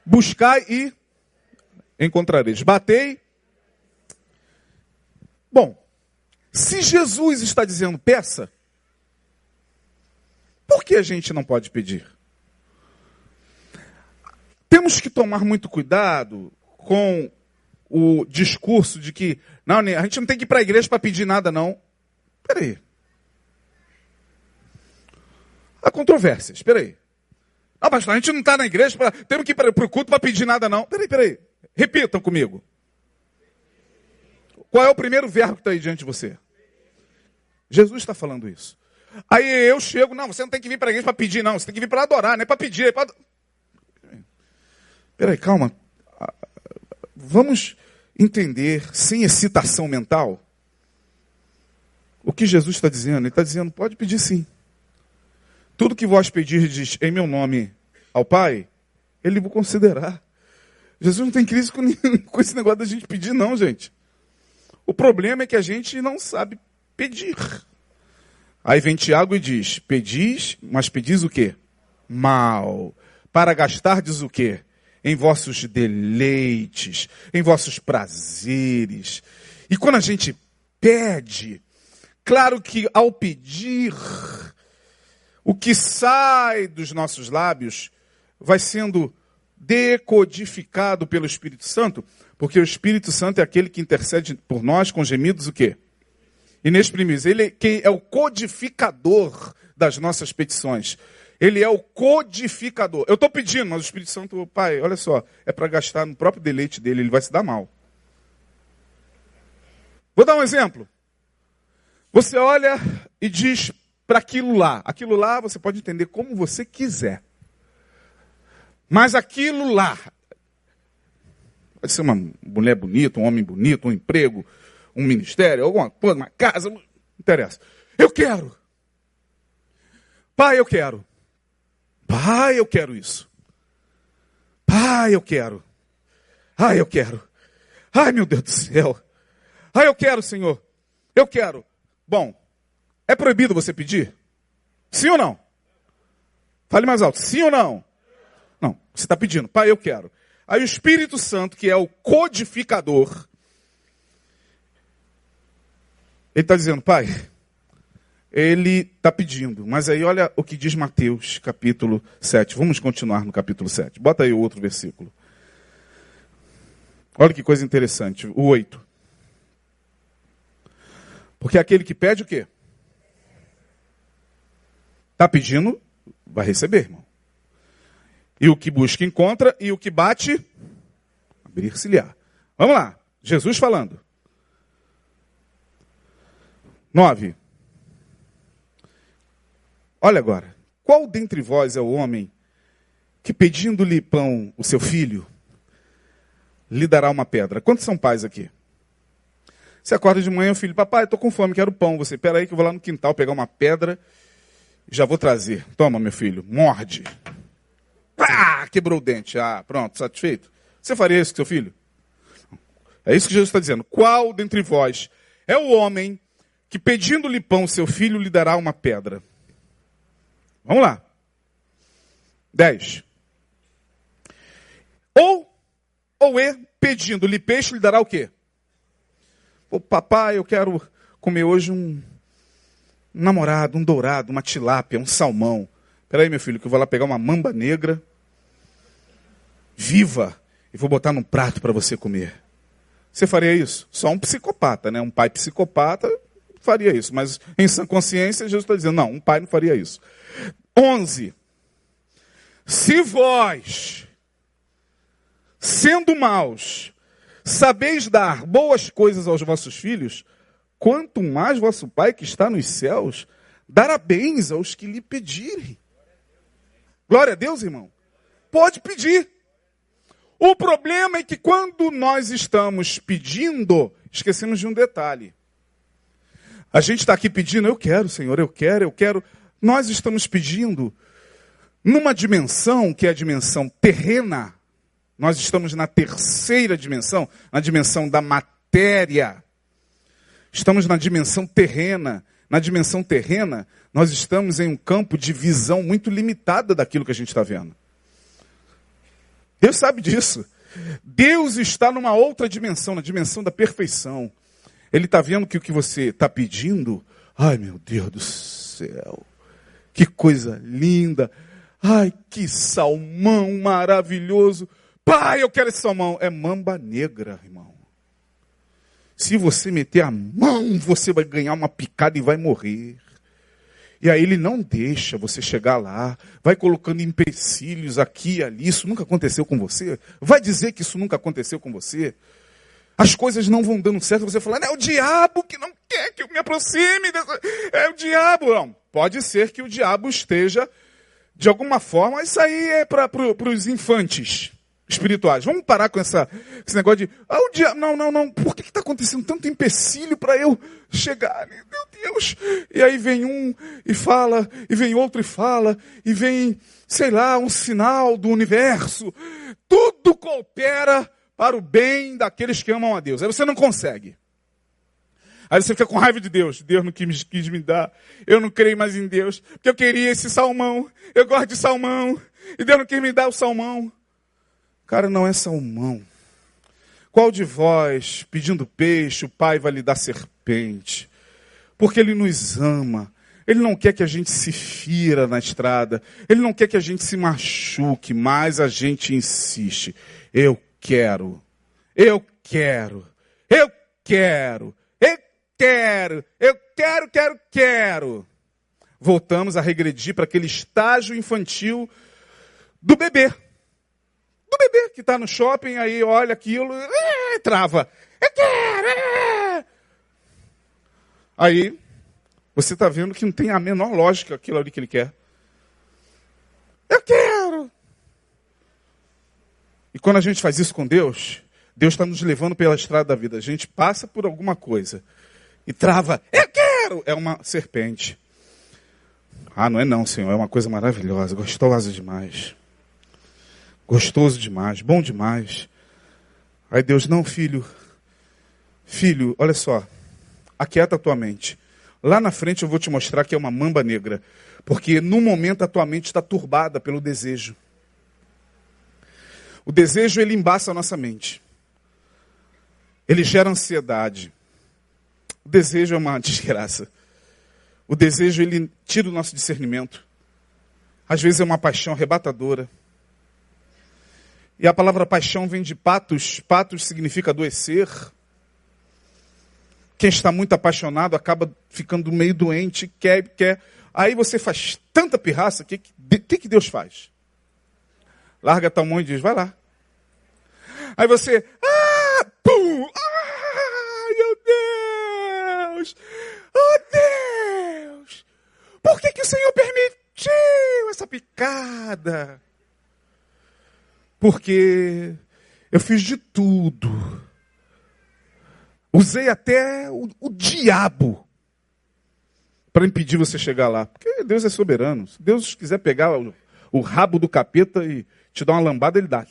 Buscai e encontrareis. Batei. Bom, se Jesus está dizendo peça, por que a gente não pode pedir? Temos que tomar muito cuidado com o discurso de que não, a gente não tem que ir para a igreja para pedir nada, não. Peraí. Há controvérsias, peraí. Não, pastor, a gente não está na igreja, pra, temos que ir para o culto para pedir nada, não. Peraí, peraí. Repitam comigo. Qual é o primeiro verbo que está aí diante de você? Jesus está falando isso. Aí eu chego, não, você não tem que vir para a igreja para pedir, não. Você tem que vir para adorar, não é para pedir. É pra... Peraí, calma. Vamos entender, sem excitação mental, o que Jesus está dizendo. Ele está dizendo, pode pedir sim. Tudo que vós pedirdes em meu nome ao Pai, Ele vou considerar. Jesus não tem crise com, *laughs* com esse negócio da gente pedir, não, gente. O problema é que a gente não sabe pedir. Aí vem Tiago e diz: Pedis, mas pedis o quê? Mal. Para gastar diz o quê? Em vossos deleites, em vossos prazeres. E quando a gente pede, claro que ao pedir, o que sai dos nossos lábios vai sendo decodificado pelo Espírito Santo, porque o Espírito Santo é aquele que intercede por nós com gemidos o quê? Inexprimíveis. Ele é quem é o codificador das nossas petições. Ele é o codificador. Eu estou pedindo, mas o Espírito Santo, pai, olha só, é para gastar no próprio deleite dele, ele vai se dar mal. Vou dar um exemplo. Você olha e diz para aquilo lá. Aquilo lá você pode entender como você quiser. Mas aquilo lá, pode ser uma mulher bonita, um homem bonito, um emprego, um ministério, alguma coisa, uma casa, não interessa. Eu quero. Pai, eu quero. Pai, eu quero isso. Pai, eu quero. Ai, eu quero. Ai, meu Deus do céu. Ai, eu quero, Senhor. Eu quero. Bom, é proibido você pedir? Sim ou não? Fale mais alto. Sim ou não? Não. Você está pedindo. Pai, eu quero. Aí o Espírito Santo, que é o codificador, ele está dizendo, pai, ele está pedindo. Mas aí olha o que diz Mateus, capítulo 7. Vamos continuar no capítulo 7. Bota aí o outro versículo. Olha que coisa interessante. O 8. Porque aquele que pede o quê? Está pedindo, vai receber, irmão. E o que busca, encontra, e o que bate, abrir-se-lhe-á. Vamos lá, Jesus falando. 9. Olha agora. Qual dentre vós é o homem que, pedindo-lhe pão o seu filho, lhe dará uma pedra? Quantos são pais aqui? Você acorda de manhã, o filho, papai, estou com fome, quero pão. Você, peraí que eu vou lá no quintal pegar uma pedra já vou trazer. Toma, meu filho, morde. Ah, quebrou o dente. Ah, pronto, satisfeito? Você faria isso com seu filho? É isso que Jesus está dizendo. Qual dentre vós é o homem que pedindo-lhe pão, seu filho lhe dará uma pedra? Vamos lá. 10. Ou, ou é, pedindo-lhe peixe, lhe dará o quê? Ô papai, eu quero comer hoje um, um namorado, um dourado, uma tilápia, um salmão. Peraí, meu filho, que eu vou lá pegar uma mamba negra, viva, e vou botar num prato para você comer. Você faria isso? Só um psicopata, né? Um pai psicopata faria isso. Mas em sã consciência, Jesus está dizendo, não, um pai não faria isso. 11. Se vós, sendo maus, sabeis dar boas coisas aos vossos filhos, quanto mais vosso Pai que está nos céus dará bens aos que lhe pedirem. Glória a Deus, irmão. Pode pedir. O problema é que quando nós estamos pedindo, esquecemos de um detalhe. A gente está aqui pedindo, eu quero, Senhor, eu quero, eu quero. Nós estamos pedindo numa dimensão que é a dimensão terrena. Nós estamos na terceira dimensão, na dimensão da matéria. Estamos na dimensão terrena. Na dimensão terrena, nós estamos em um campo de visão muito limitada daquilo que a gente está vendo. Deus sabe disso. Deus está numa outra dimensão, na dimensão da perfeição. Ele está vendo que o que você está pedindo, ai meu Deus do céu, que coisa linda, ai que salmão maravilhoso. Pai, eu quero esse salmão. É mamba negra, irmão. Se você meter a mão, você vai ganhar uma picada e vai morrer. E aí ele não deixa você chegar lá, vai colocando empecilhos aqui e ali. Isso nunca aconteceu com você? Vai dizer que isso nunca aconteceu com você? As coisas não vão dando certo, você fala, é o diabo que não quer que eu me aproxime. Dessa... É o diabo. Não, pode ser que o diabo esteja, de alguma forma, isso aí é para pro, os infantes espirituais. Vamos parar com essa, esse negócio de, ah, o diabo, não, não, não, por que está acontecendo tanto empecilho para eu chegar? Meu Deus! E aí vem um e fala, e vem outro e fala, e vem, sei lá, um sinal do universo. Tudo coopera para o bem daqueles que amam a Deus. Aí você não consegue. Aí você fica com raiva de Deus. Deus não quis, quis me dar. Eu não creio mais em Deus. Porque eu queria esse salmão. Eu gosto de salmão. E Deus não quis me dar o salmão. Cara, não é salmão. Qual de vós, pedindo peixe, o pai vai lhe dar serpente? Porque ele nos ama. Ele não quer que a gente se fira na estrada. Ele não quer que a gente se machuque, mas a gente insiste. Eu quero. Eu quero. Eu quero. Eu quero. Eu quero, quero, quero. Voltamos a regredir para aquele estágio infantil do bebê do bebê que está no shopping, aí olha aquilo, é, trava. Eu quero! É. Aí você está vendo que não tem a menor lógica aquilo ali que ele quer. Eu quero! E quando a gente faz isso com Deus, Deus está nos levando pela estrada da vida. A gente passa por alguma coisa e trava. Eu quero! É uma serpente. Ah, não é não, Senhor. É uma coisa maravilhosa, gostosa demais. Gostoso demais, bom demais. Aí Deus, não, filho. Filho, olha só. Aquieta a tua mente. Lá na frente eu vou te mostrar que é uma mamba negra. Porque no momento a tua mente está turbada pelo desejo. O desejo ele embaça a nossa mente. Ele gera ansiedade. O desejo é uma *laughs* desgraça. O desejo ele tira o nosso discernimento. Às vezes é uma paixão arrebatadora. E a palavra paixão vem de patos. Patos significa adoecer. Quem está muito apaixonado acaba ficando meio doente, quer, quer. Aí você faz tanta pirraça, o que, que, que Deus faz? Larga tua mão e diz, vai lá. Aí você, ah, pum, ah, meu Deus, oh Deus, por que, que o Senhor permitiu essa picada? Porque eu fiz de tudo. Usei até o, o diabo para impedir você chegar lá. Porque Deus é soberano. Se Deus quiser pegar o, o rabo do capeta e te dar uma lambada, ele dá.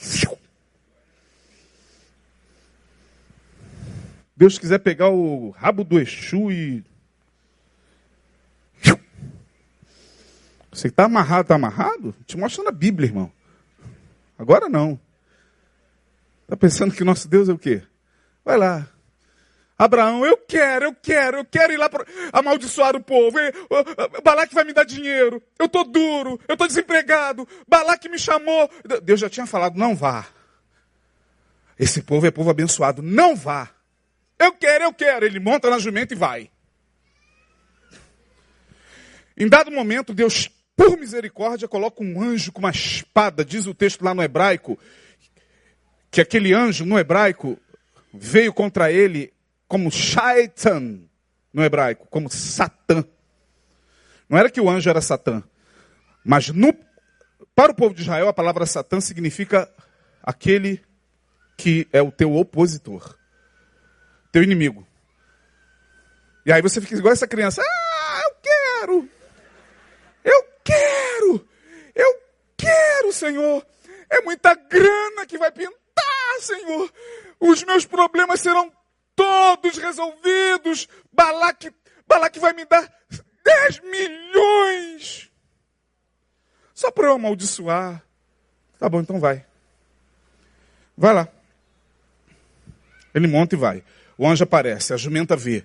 Deus quiser pegar o rabo do Exu e. Você está amarrado, está amarrado? Te mostra na Bíblia, irmão. Agora não. Está pensando que nosso Deus é o quê? Vai lá. Abraão, eu quero, eu quero, eu quero ir lá para amaldiçoar o povo. Balaque vai me dar dinheiro. Eu estou duro, eu estou desempregado. Balaque me chamou. Deus já tinha falado, não vá. Esse povo é povo abençoado, não vá. Eu quero, eu quero. Ele monta na jumenta e vai. Em dado momento, Deus por misericórdia, coloca um anjo com uma espada, diz o texto lá no hebraico, que aquele anjo no hebraico veio contra ele como Shaitan, no hebraico, como Satã. Não era que o anjo era Satã, mas no, para o povo de Israel a palavra Satã significa aquele que é o teu opositor, teu inimigo. E aí você fica igual essa criança, ah, eu quero, quero, eu quero, Senhor. É muita grana que vai pintar, Senhor. Os meus problemas serão todos resolvidos. Balaque, Balaque vai me dar 10 milhões. Só para eu amaldiçoar. Tá bom, então vai. Vai lá. Ele monta e vai. O anjo aparece, a jumenta vê.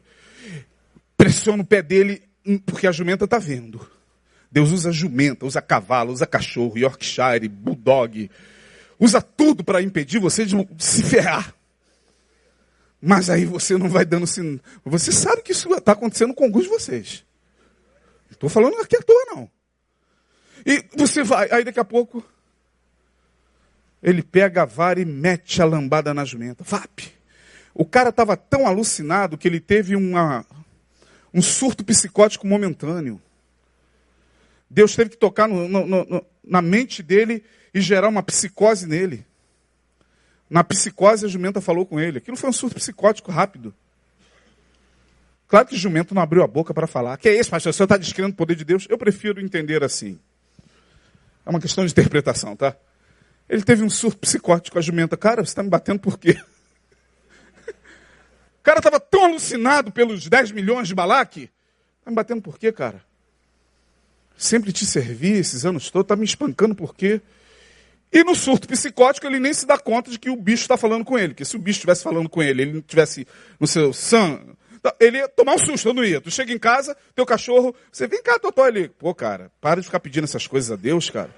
Pressiona o pé dele, porque a jumenta está vendo. Deus usa jumenta, usa cavalo, usa cachorro, Yorkshire, bulldog. Usa tudo para impedir você de se ferrar. Mas aí você não vai dando sinal. Você sabe que isso está acontecendo com alguns de vocês. Não estou falando aqui à toa, não. E você vai, aí daqui a pouco, ele pega a vara e mete a lambada na jumenta. Vap! O cara estava tão alucinado que ele teve uma, um surto psicótico momentâneo. Deus teve que tocar no, no, no, na mente dele e gerar uma psicose nele. Na psicose, a jumenta falou com ele. Aquilo foi um surto psicótico rápido. Claro que o jumento não abriu a boca para falar. Que é isso, pastor? O senhor está descrevendo o poder de Deus? Eu prefiro entender assim. É uma questão de interpretação, tá? Ele teve um surto psicótico, a jumenta. Cara, você está me batendo por quê? O cara estava tão alucinado pelos 10 milhões de Balaque. Está me batendo por quê, cara? Sempre te servi esses anos todos, está me espancando por quê? E no surto psicótico ele nem se dá conta de que o bicho está falando com ele. Que se o bicho estivesse falando com ele, ele não tivesse no seu sangue, ele ia tomar um susto, não ia. Tu chega em casa, teu cachorro, você vem cá, Totó, ele, pô, cara, para de ficar pedindo essas coisas a Deus, cara.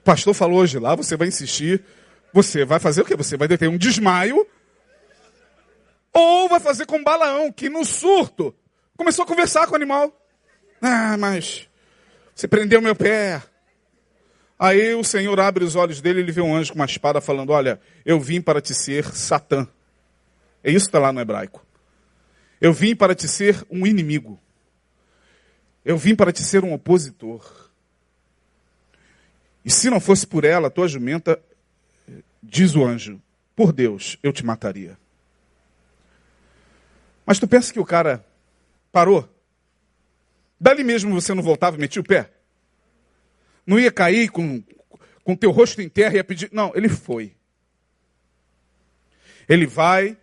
O *laughs* pastor falou hoje lá, você vai insistir, você vai fazer o quê? Você vai ter um desmaio ou vai fazer com Balaão, que no surto começou a conversar com o animal. Ah, mas você prendeu meu pé. Aí o Senhor abre os olhos dele e ele vê um anjo com uma espada falando: Olha, eu vim para te ser Satã. É isso que está lá no hebraico. Eu vim para te ser um inimigo. Eu vim para te ser um opositor. E se não fosse por ela, tua jumenta, diz o anjo, por Deus, eu te mataria. Mas tu pensa que o cara parou? Dali mesmo você não voltava e metia o pé? Não ia cair com com teu rosto em terra e ia pedir. Não, ele foi. Ele vai,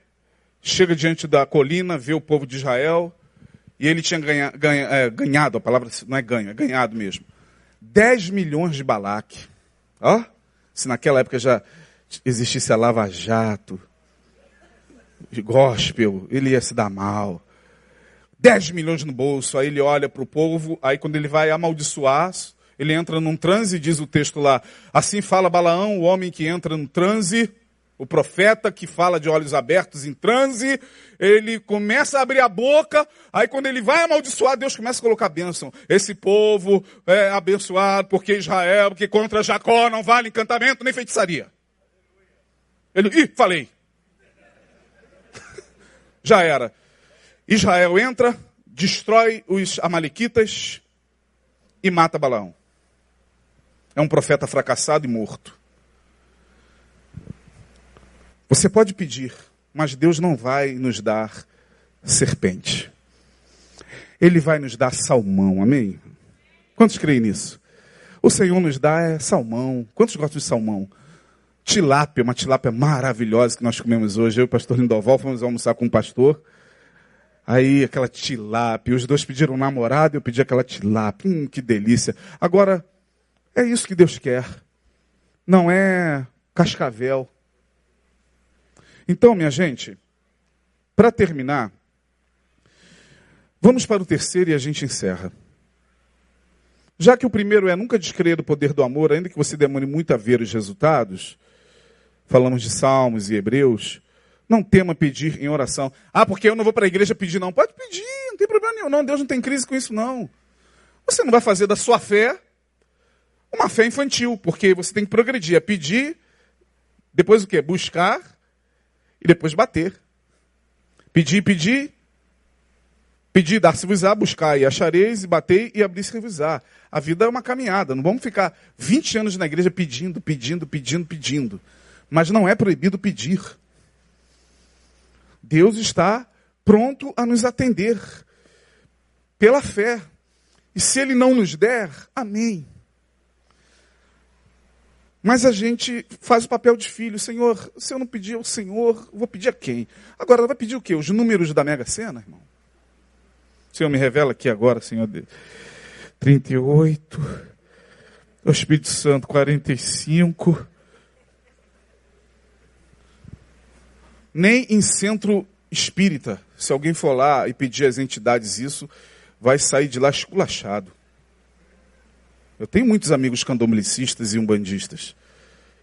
chega diante da colina, vê o povo de Israel, e ele tinha ganha, ganha, é, ganhado, a palavra não é ganho, é ganhado mesmo. 10 milhões de Balaque. Ó, se naquela época já existisse a Lava Jato, gospel, ele ia se dar mal. 10 milhões no bolso, aí ele olha para o povo, aí quando ele vai amaldiçoar, ele entra num transe, diz o texto lá. Assim fala Balaão, o homem que entra no transe, o profeta que fala de olhos abertos em transe, ele começa a abrir a boca, aí quando ele vai amaldiçoar, Deus começa a colocar bênção. Esse povo é abençoado porque Israel, porque contra Jacó não vale encantamento nem feitiçaria. Ele, ih, falei. Já era. Israel entra, destrói os amalequitas e mata Balaão. É um profeta fracassado e morto. Você pode pedir, mas Deus não vai nos dar serpente. Ele vai nos dar salmão, amém? Quantos creem nisso? O Senhor nos dá é salmão. Quantos gostam de salmão? Tilápia, uma tilápia maravilhosa que nós comemos hoje. Eu e o pastor Lindoval fomos almoçar com o pastor. Aí aquela tilápia, os dois pediram um namorado, eu pedi aquela tilápia. Hum, que delícia. Agora, é isso que Deus quer. Não é cascavel. Então, minha gente, para terminar, vamos para o terceiro e a gente encerra. Já que o primeiro é nunca descrever o poder do amor, ainda que você demore muito a ver os resultados, falamos de Salmos e Hebreus, não tema pedir em oração. Ah, porque eu não vou para a igreja pedir, não. Pode pedir, não tem problema nenhum, não. Deus não tem crise com isso, não. Você não vai fazer da sua fé uma fé infantil, porque você tem que progredir. É pedir, depois o quê? Buscar e depois bater. Pedir, pedir, pedir, dar-se-vos-á, buscar e achareis, e bater e abrir-se-vos-á. A vida é uma caminhada, não vamos ficar 20 anos na igreja pedindo, pedindo, pedindo, pedindo. Mas não é proibido pedir. Deus está pronto a nos atender pela fé. E se Ele não nos der, amém. Mas a gente faz o papel de filho. Senhor, se eu não pedir ao Senhor, vou pedir a quem? Agora, vai pedir o quê? Os números da Mega Sena, irmão? O Senhor me revela aqui agora, Senhor. 38. O Espírito Santo, 45. Nem em centro espírita. Se alguém for lá e pedir às entidades isso, vai sair de lá esculachado. Eu tenho muitos amigos candomblicistas e umbandistas.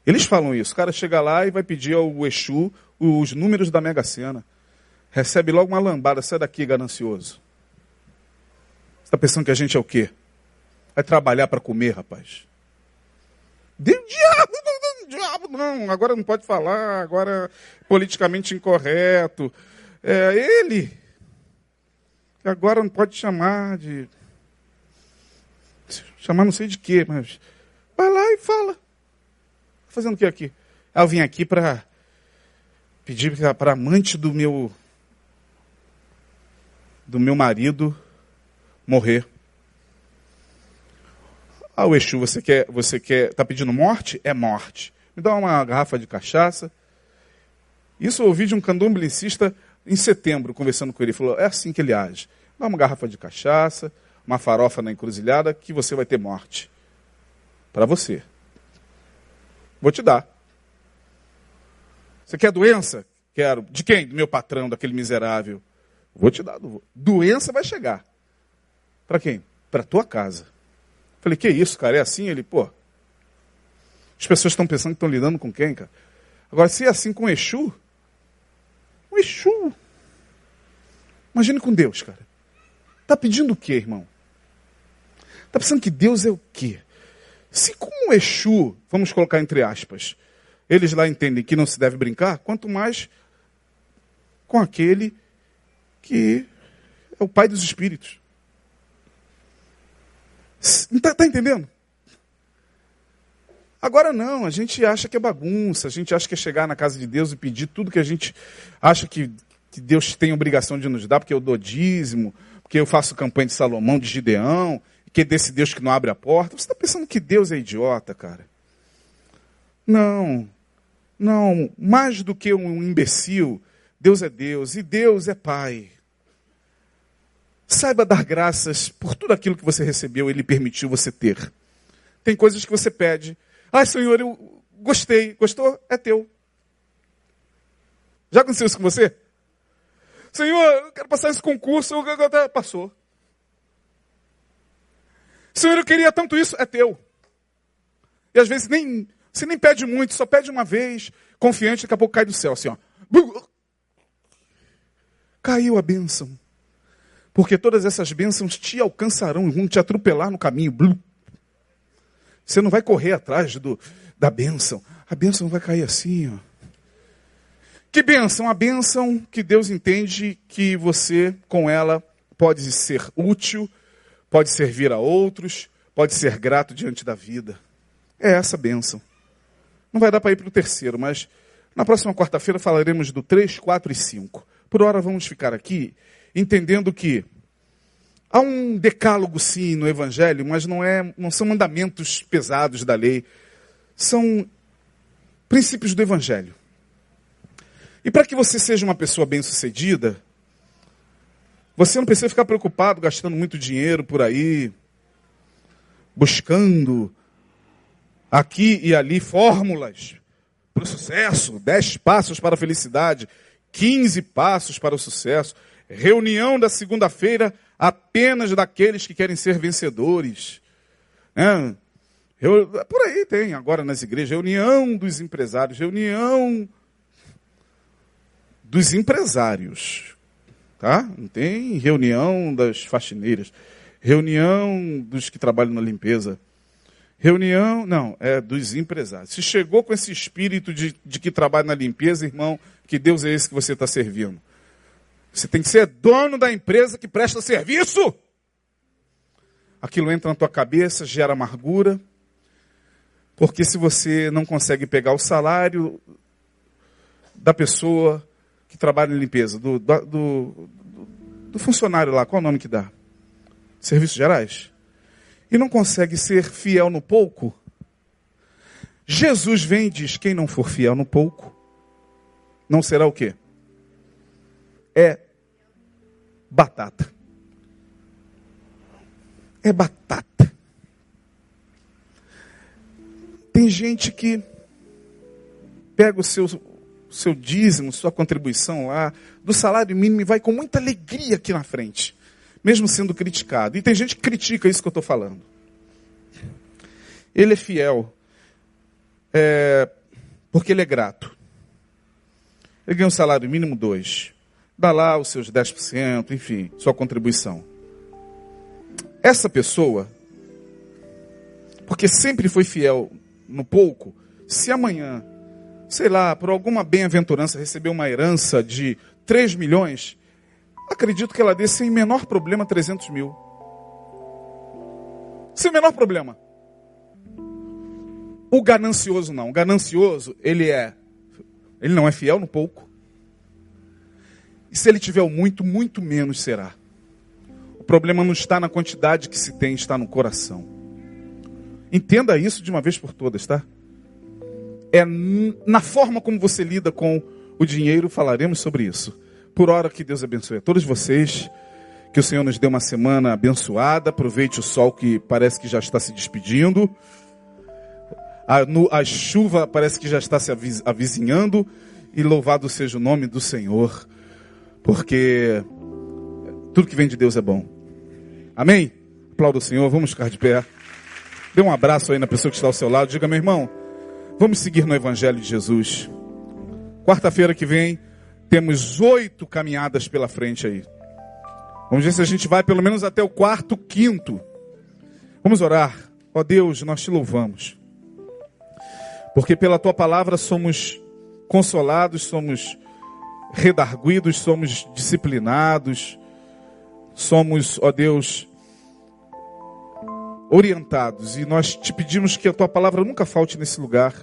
Eles falam isso. O cara chega lá e vai pedir ao Exu os números da Mega Sena. Recebe logo uma lambada. Sai daqui, ganancioso. Você está pensando que a gente é o quê? Vai trabalhar para comer, rapaz. Deu diabo, diabo, não. Agora não pode falar, agora é politicamente incorreto. É ele. Agora não pode chamar de. Chamar não sei de quê, mas. Vai lá e fala. Fazendo o que aqui? Eu vim aqui para pedir para amante do meu do meu marido morrer. Ah, o Exu, você quer, você quer, tá pedindo morte? É morte. Me dá uma garrafa de cachaça. Isso eu ouvi de um candomblessista em setembro, conversando com ele. Ele falou, é assim que ele age. Dá uma garrafa de cachaça, uma farofa na encruzilhada, que você vai ter morte. Para você. Vou te dar. Você quer doença? Quero. De quem? Do meu patrão, daquele miserável. Vou te dar. Doença vai chegar. Para quem? Para tua casa. Falei, que isso, cara? É assim? Ele, pô. As pessoas estão pensando que estão lidando com quem, cara? Agora, se é assim com Exu, o Exu. Imagine com Deus, cara. Está pedindo o quê, irmão? Está pensando que Deus é o quê? Se com o Exu, vamos colocar entre aspas, eles lá entendem que não se deve brincar, quanto mais com aquele que é o pai dos espíritos. Está tá entendendo? Agora não, a gente acha que é bagunça, a gente acha que é chegar na casa de Deus e pedir tudo que a gente acha que, que Deus tem obrigação de nos dar, porque eu dou dízimo, porque eu faço campanha de Salomão, de Gideão, que é desse Deus que não abre a porta. Você está pensando que Deus é idiota, cara? Não, não, mais do que um imbecil, Deus é Deus e Deus é Pai. Saiba dar graças por tudo aquilo que você recebeu, Ele permitiu você ter. Tem coisas que você pede. Ai, Senhor, eu gostei. Gostou? É teu. Já aconteceu isso com você? Senhor, eu quero passar esse concurso. Passou. Senhor, eu queria tanto isso. É teu. E às vezes nem, você nem pede muito, só pede uma vez, confiante, daqui a pouco cai do céu, assim, ó. Caiu a bênção porque todas essas bênçãos te alcançarão e vão te atropelar no caminho. Você não vai correr atrás do, da bênção. A bênção vai cair assim. Ó. Que bênção? A bênção que Deus entende que você, com ela, pode ser útil, pode servir a outros, pode ser grato diante da vida. É essa bênção. Não vai dar para ir para o terceiro, mas na próxima quarta-feira falaremos do 3, 4 e 5. Por hora vamos ficar aqui entendendo que há um decálogo sim no evangelho, mas não é, não são mandamentos pesados da lei, são princípios do evangelho. E para que você seja uma pessoa bem-sucedida, você não precisa ficar preocupado gastando muito dinheiro por aí, buscando aqui e ali fórmulas para o sucesso, dez passos para a felicidade, quinze passos para o sucesso. Reunião da segunda-feira apenas daqueles que querem ser vencedores. Né? Por aí tem agora nas igrejas, reunião dos empresários, reunião dos empresários. Tá? Não tem reunião das faxineiras, reunião dos que trabalham na limpeza. Reunião, não, é dos empresários. Se chegou com esse espírito de, de que trabalha na limpeza, irmão, que Deus é esse que você está servindo. Você tem que ser dono da empresa que presta serviço. Aquilo entra na tua cabeça, gera amargura. Porque se você não consegue pegar o salário da pessoa que trabalha em limpeza, do, do, do, do funcionário lá, qual é o nome que dá? Serviços Gerais. E não consegue ser fiel no pouco, Jesus vem e diz: quem não for fiel no pouco, não será o quê? É batata. É batata. Tem gente que pega o seu seu dízimo, sua contribuição lá, do salário mínimo e vai com muita alegria aqui na frente, mesmo sendo criticado. E tem gente que critica isso que eu estou falando. Ele é fiel, é, porque ele é grato. Ele ganha um salário mínimo dois, dá lá os seus 10%, enfim, sua contribuição. Essa pessoa, porque sempre foi fiel no pouco, se amanhã sei lá, por alguma bem-aventurança, recebeu uma herança de 3 milhões, acredito que ela dê sem menor problema 300 mil. Sem menor problema. O ganancioso não. O ganancioso, ele é. Ele não é fiel no pouco. E se ele tiver muito, muito menos será. O problema não está na quantidade que se tem, está no coração. Entenda isso de uma vez por todas, tá? é na forma como você lida com o dinheiro, falaremos sobre isso. Por hora que Deus abençoe a todos vocês. Que o Senhor nos dê uma semana abençoada. Aproveite o sol que parece que já está se despedindo. A, no, a chuva parece que já está se avizinhando. E louvado seja o nome do Senhor. Porque tudo que vem de Deus é bom. Amém? Aplauda o Senhor. Vamos ficar de pé. Dê um abraço aí na pessoa que está ao seu lado. Diga, meu irmão. Vamos seguir no Evangelho de Jesus. Quarta-feira que vem, temos oito caminhadas pela frente aí. Vamos ver se a gente vai pelo menos até o quarto, quinto. Vamos orar. Ó Deus, nós te louvamos. Porque pela tua palavra somos consolados, somos redarguidos, somos disciplinados, somos, ó Deus, orientados. E nós te pedimos que a tua palavra nunca falte nesse lugar.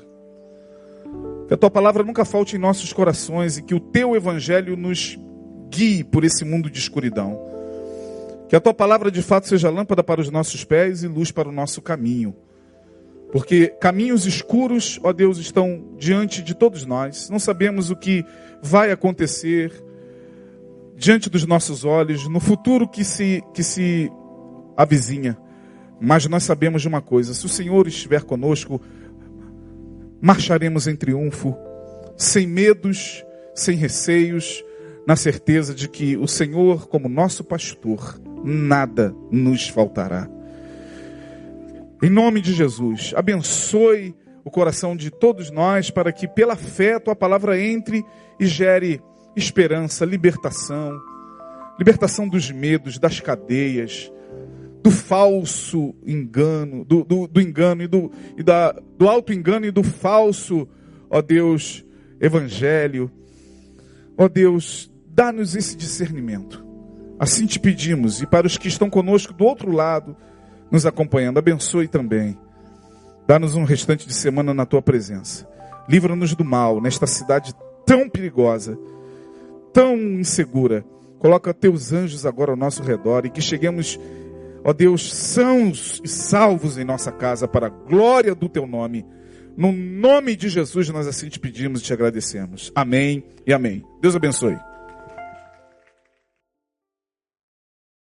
Que a tua palavra nunca falte em nossos corações e que o teu evangelho nos guie por esse mundo de escuridão. Que a tua palavra de fato seja lâmpada para os nossos pés e luz para o nosso caminho. Porque caminhos escuros, ó Deus, estão diante de todos nós. Não sabemos o que vai acontecer diante dos nossos olhos, no futuro que se, que se avizinha. Mas nós sabemos de uma coisa: se o Senhor estiver conosco, marcharemos em triunfo, sem medos, sem receios, na certeza de que o Senhor, como nosso pastor, nada nos faltará. Em nome de Jesus, abençoe o coração de todos nós para que, pela fé, a tua palavra entre e gere esperança, libertação, libertação dos medos, das cadeias, do falso engano, do, do, do engano e, do, e da, do alto engano e do falso, ó Deus, evangelho. Ó Deus, dá-nos esse discernimento. Assim te pedimos, e para os que estão conosco do outro lado, nos acompanhando, abençoe também. Dá-nos um restante de semana na tua presença. Livra-nos do mal nesta cidade tão perigosa, tão insegura. Coloca teus anjos agora ao nosso redor e que cheguemos Ó Deus, sãos e salvos em nossa casa para a glória do teu nome. No nome de Jesus nós assim te pedimos e te agradecemos. Amém e amém. Deus abençoe.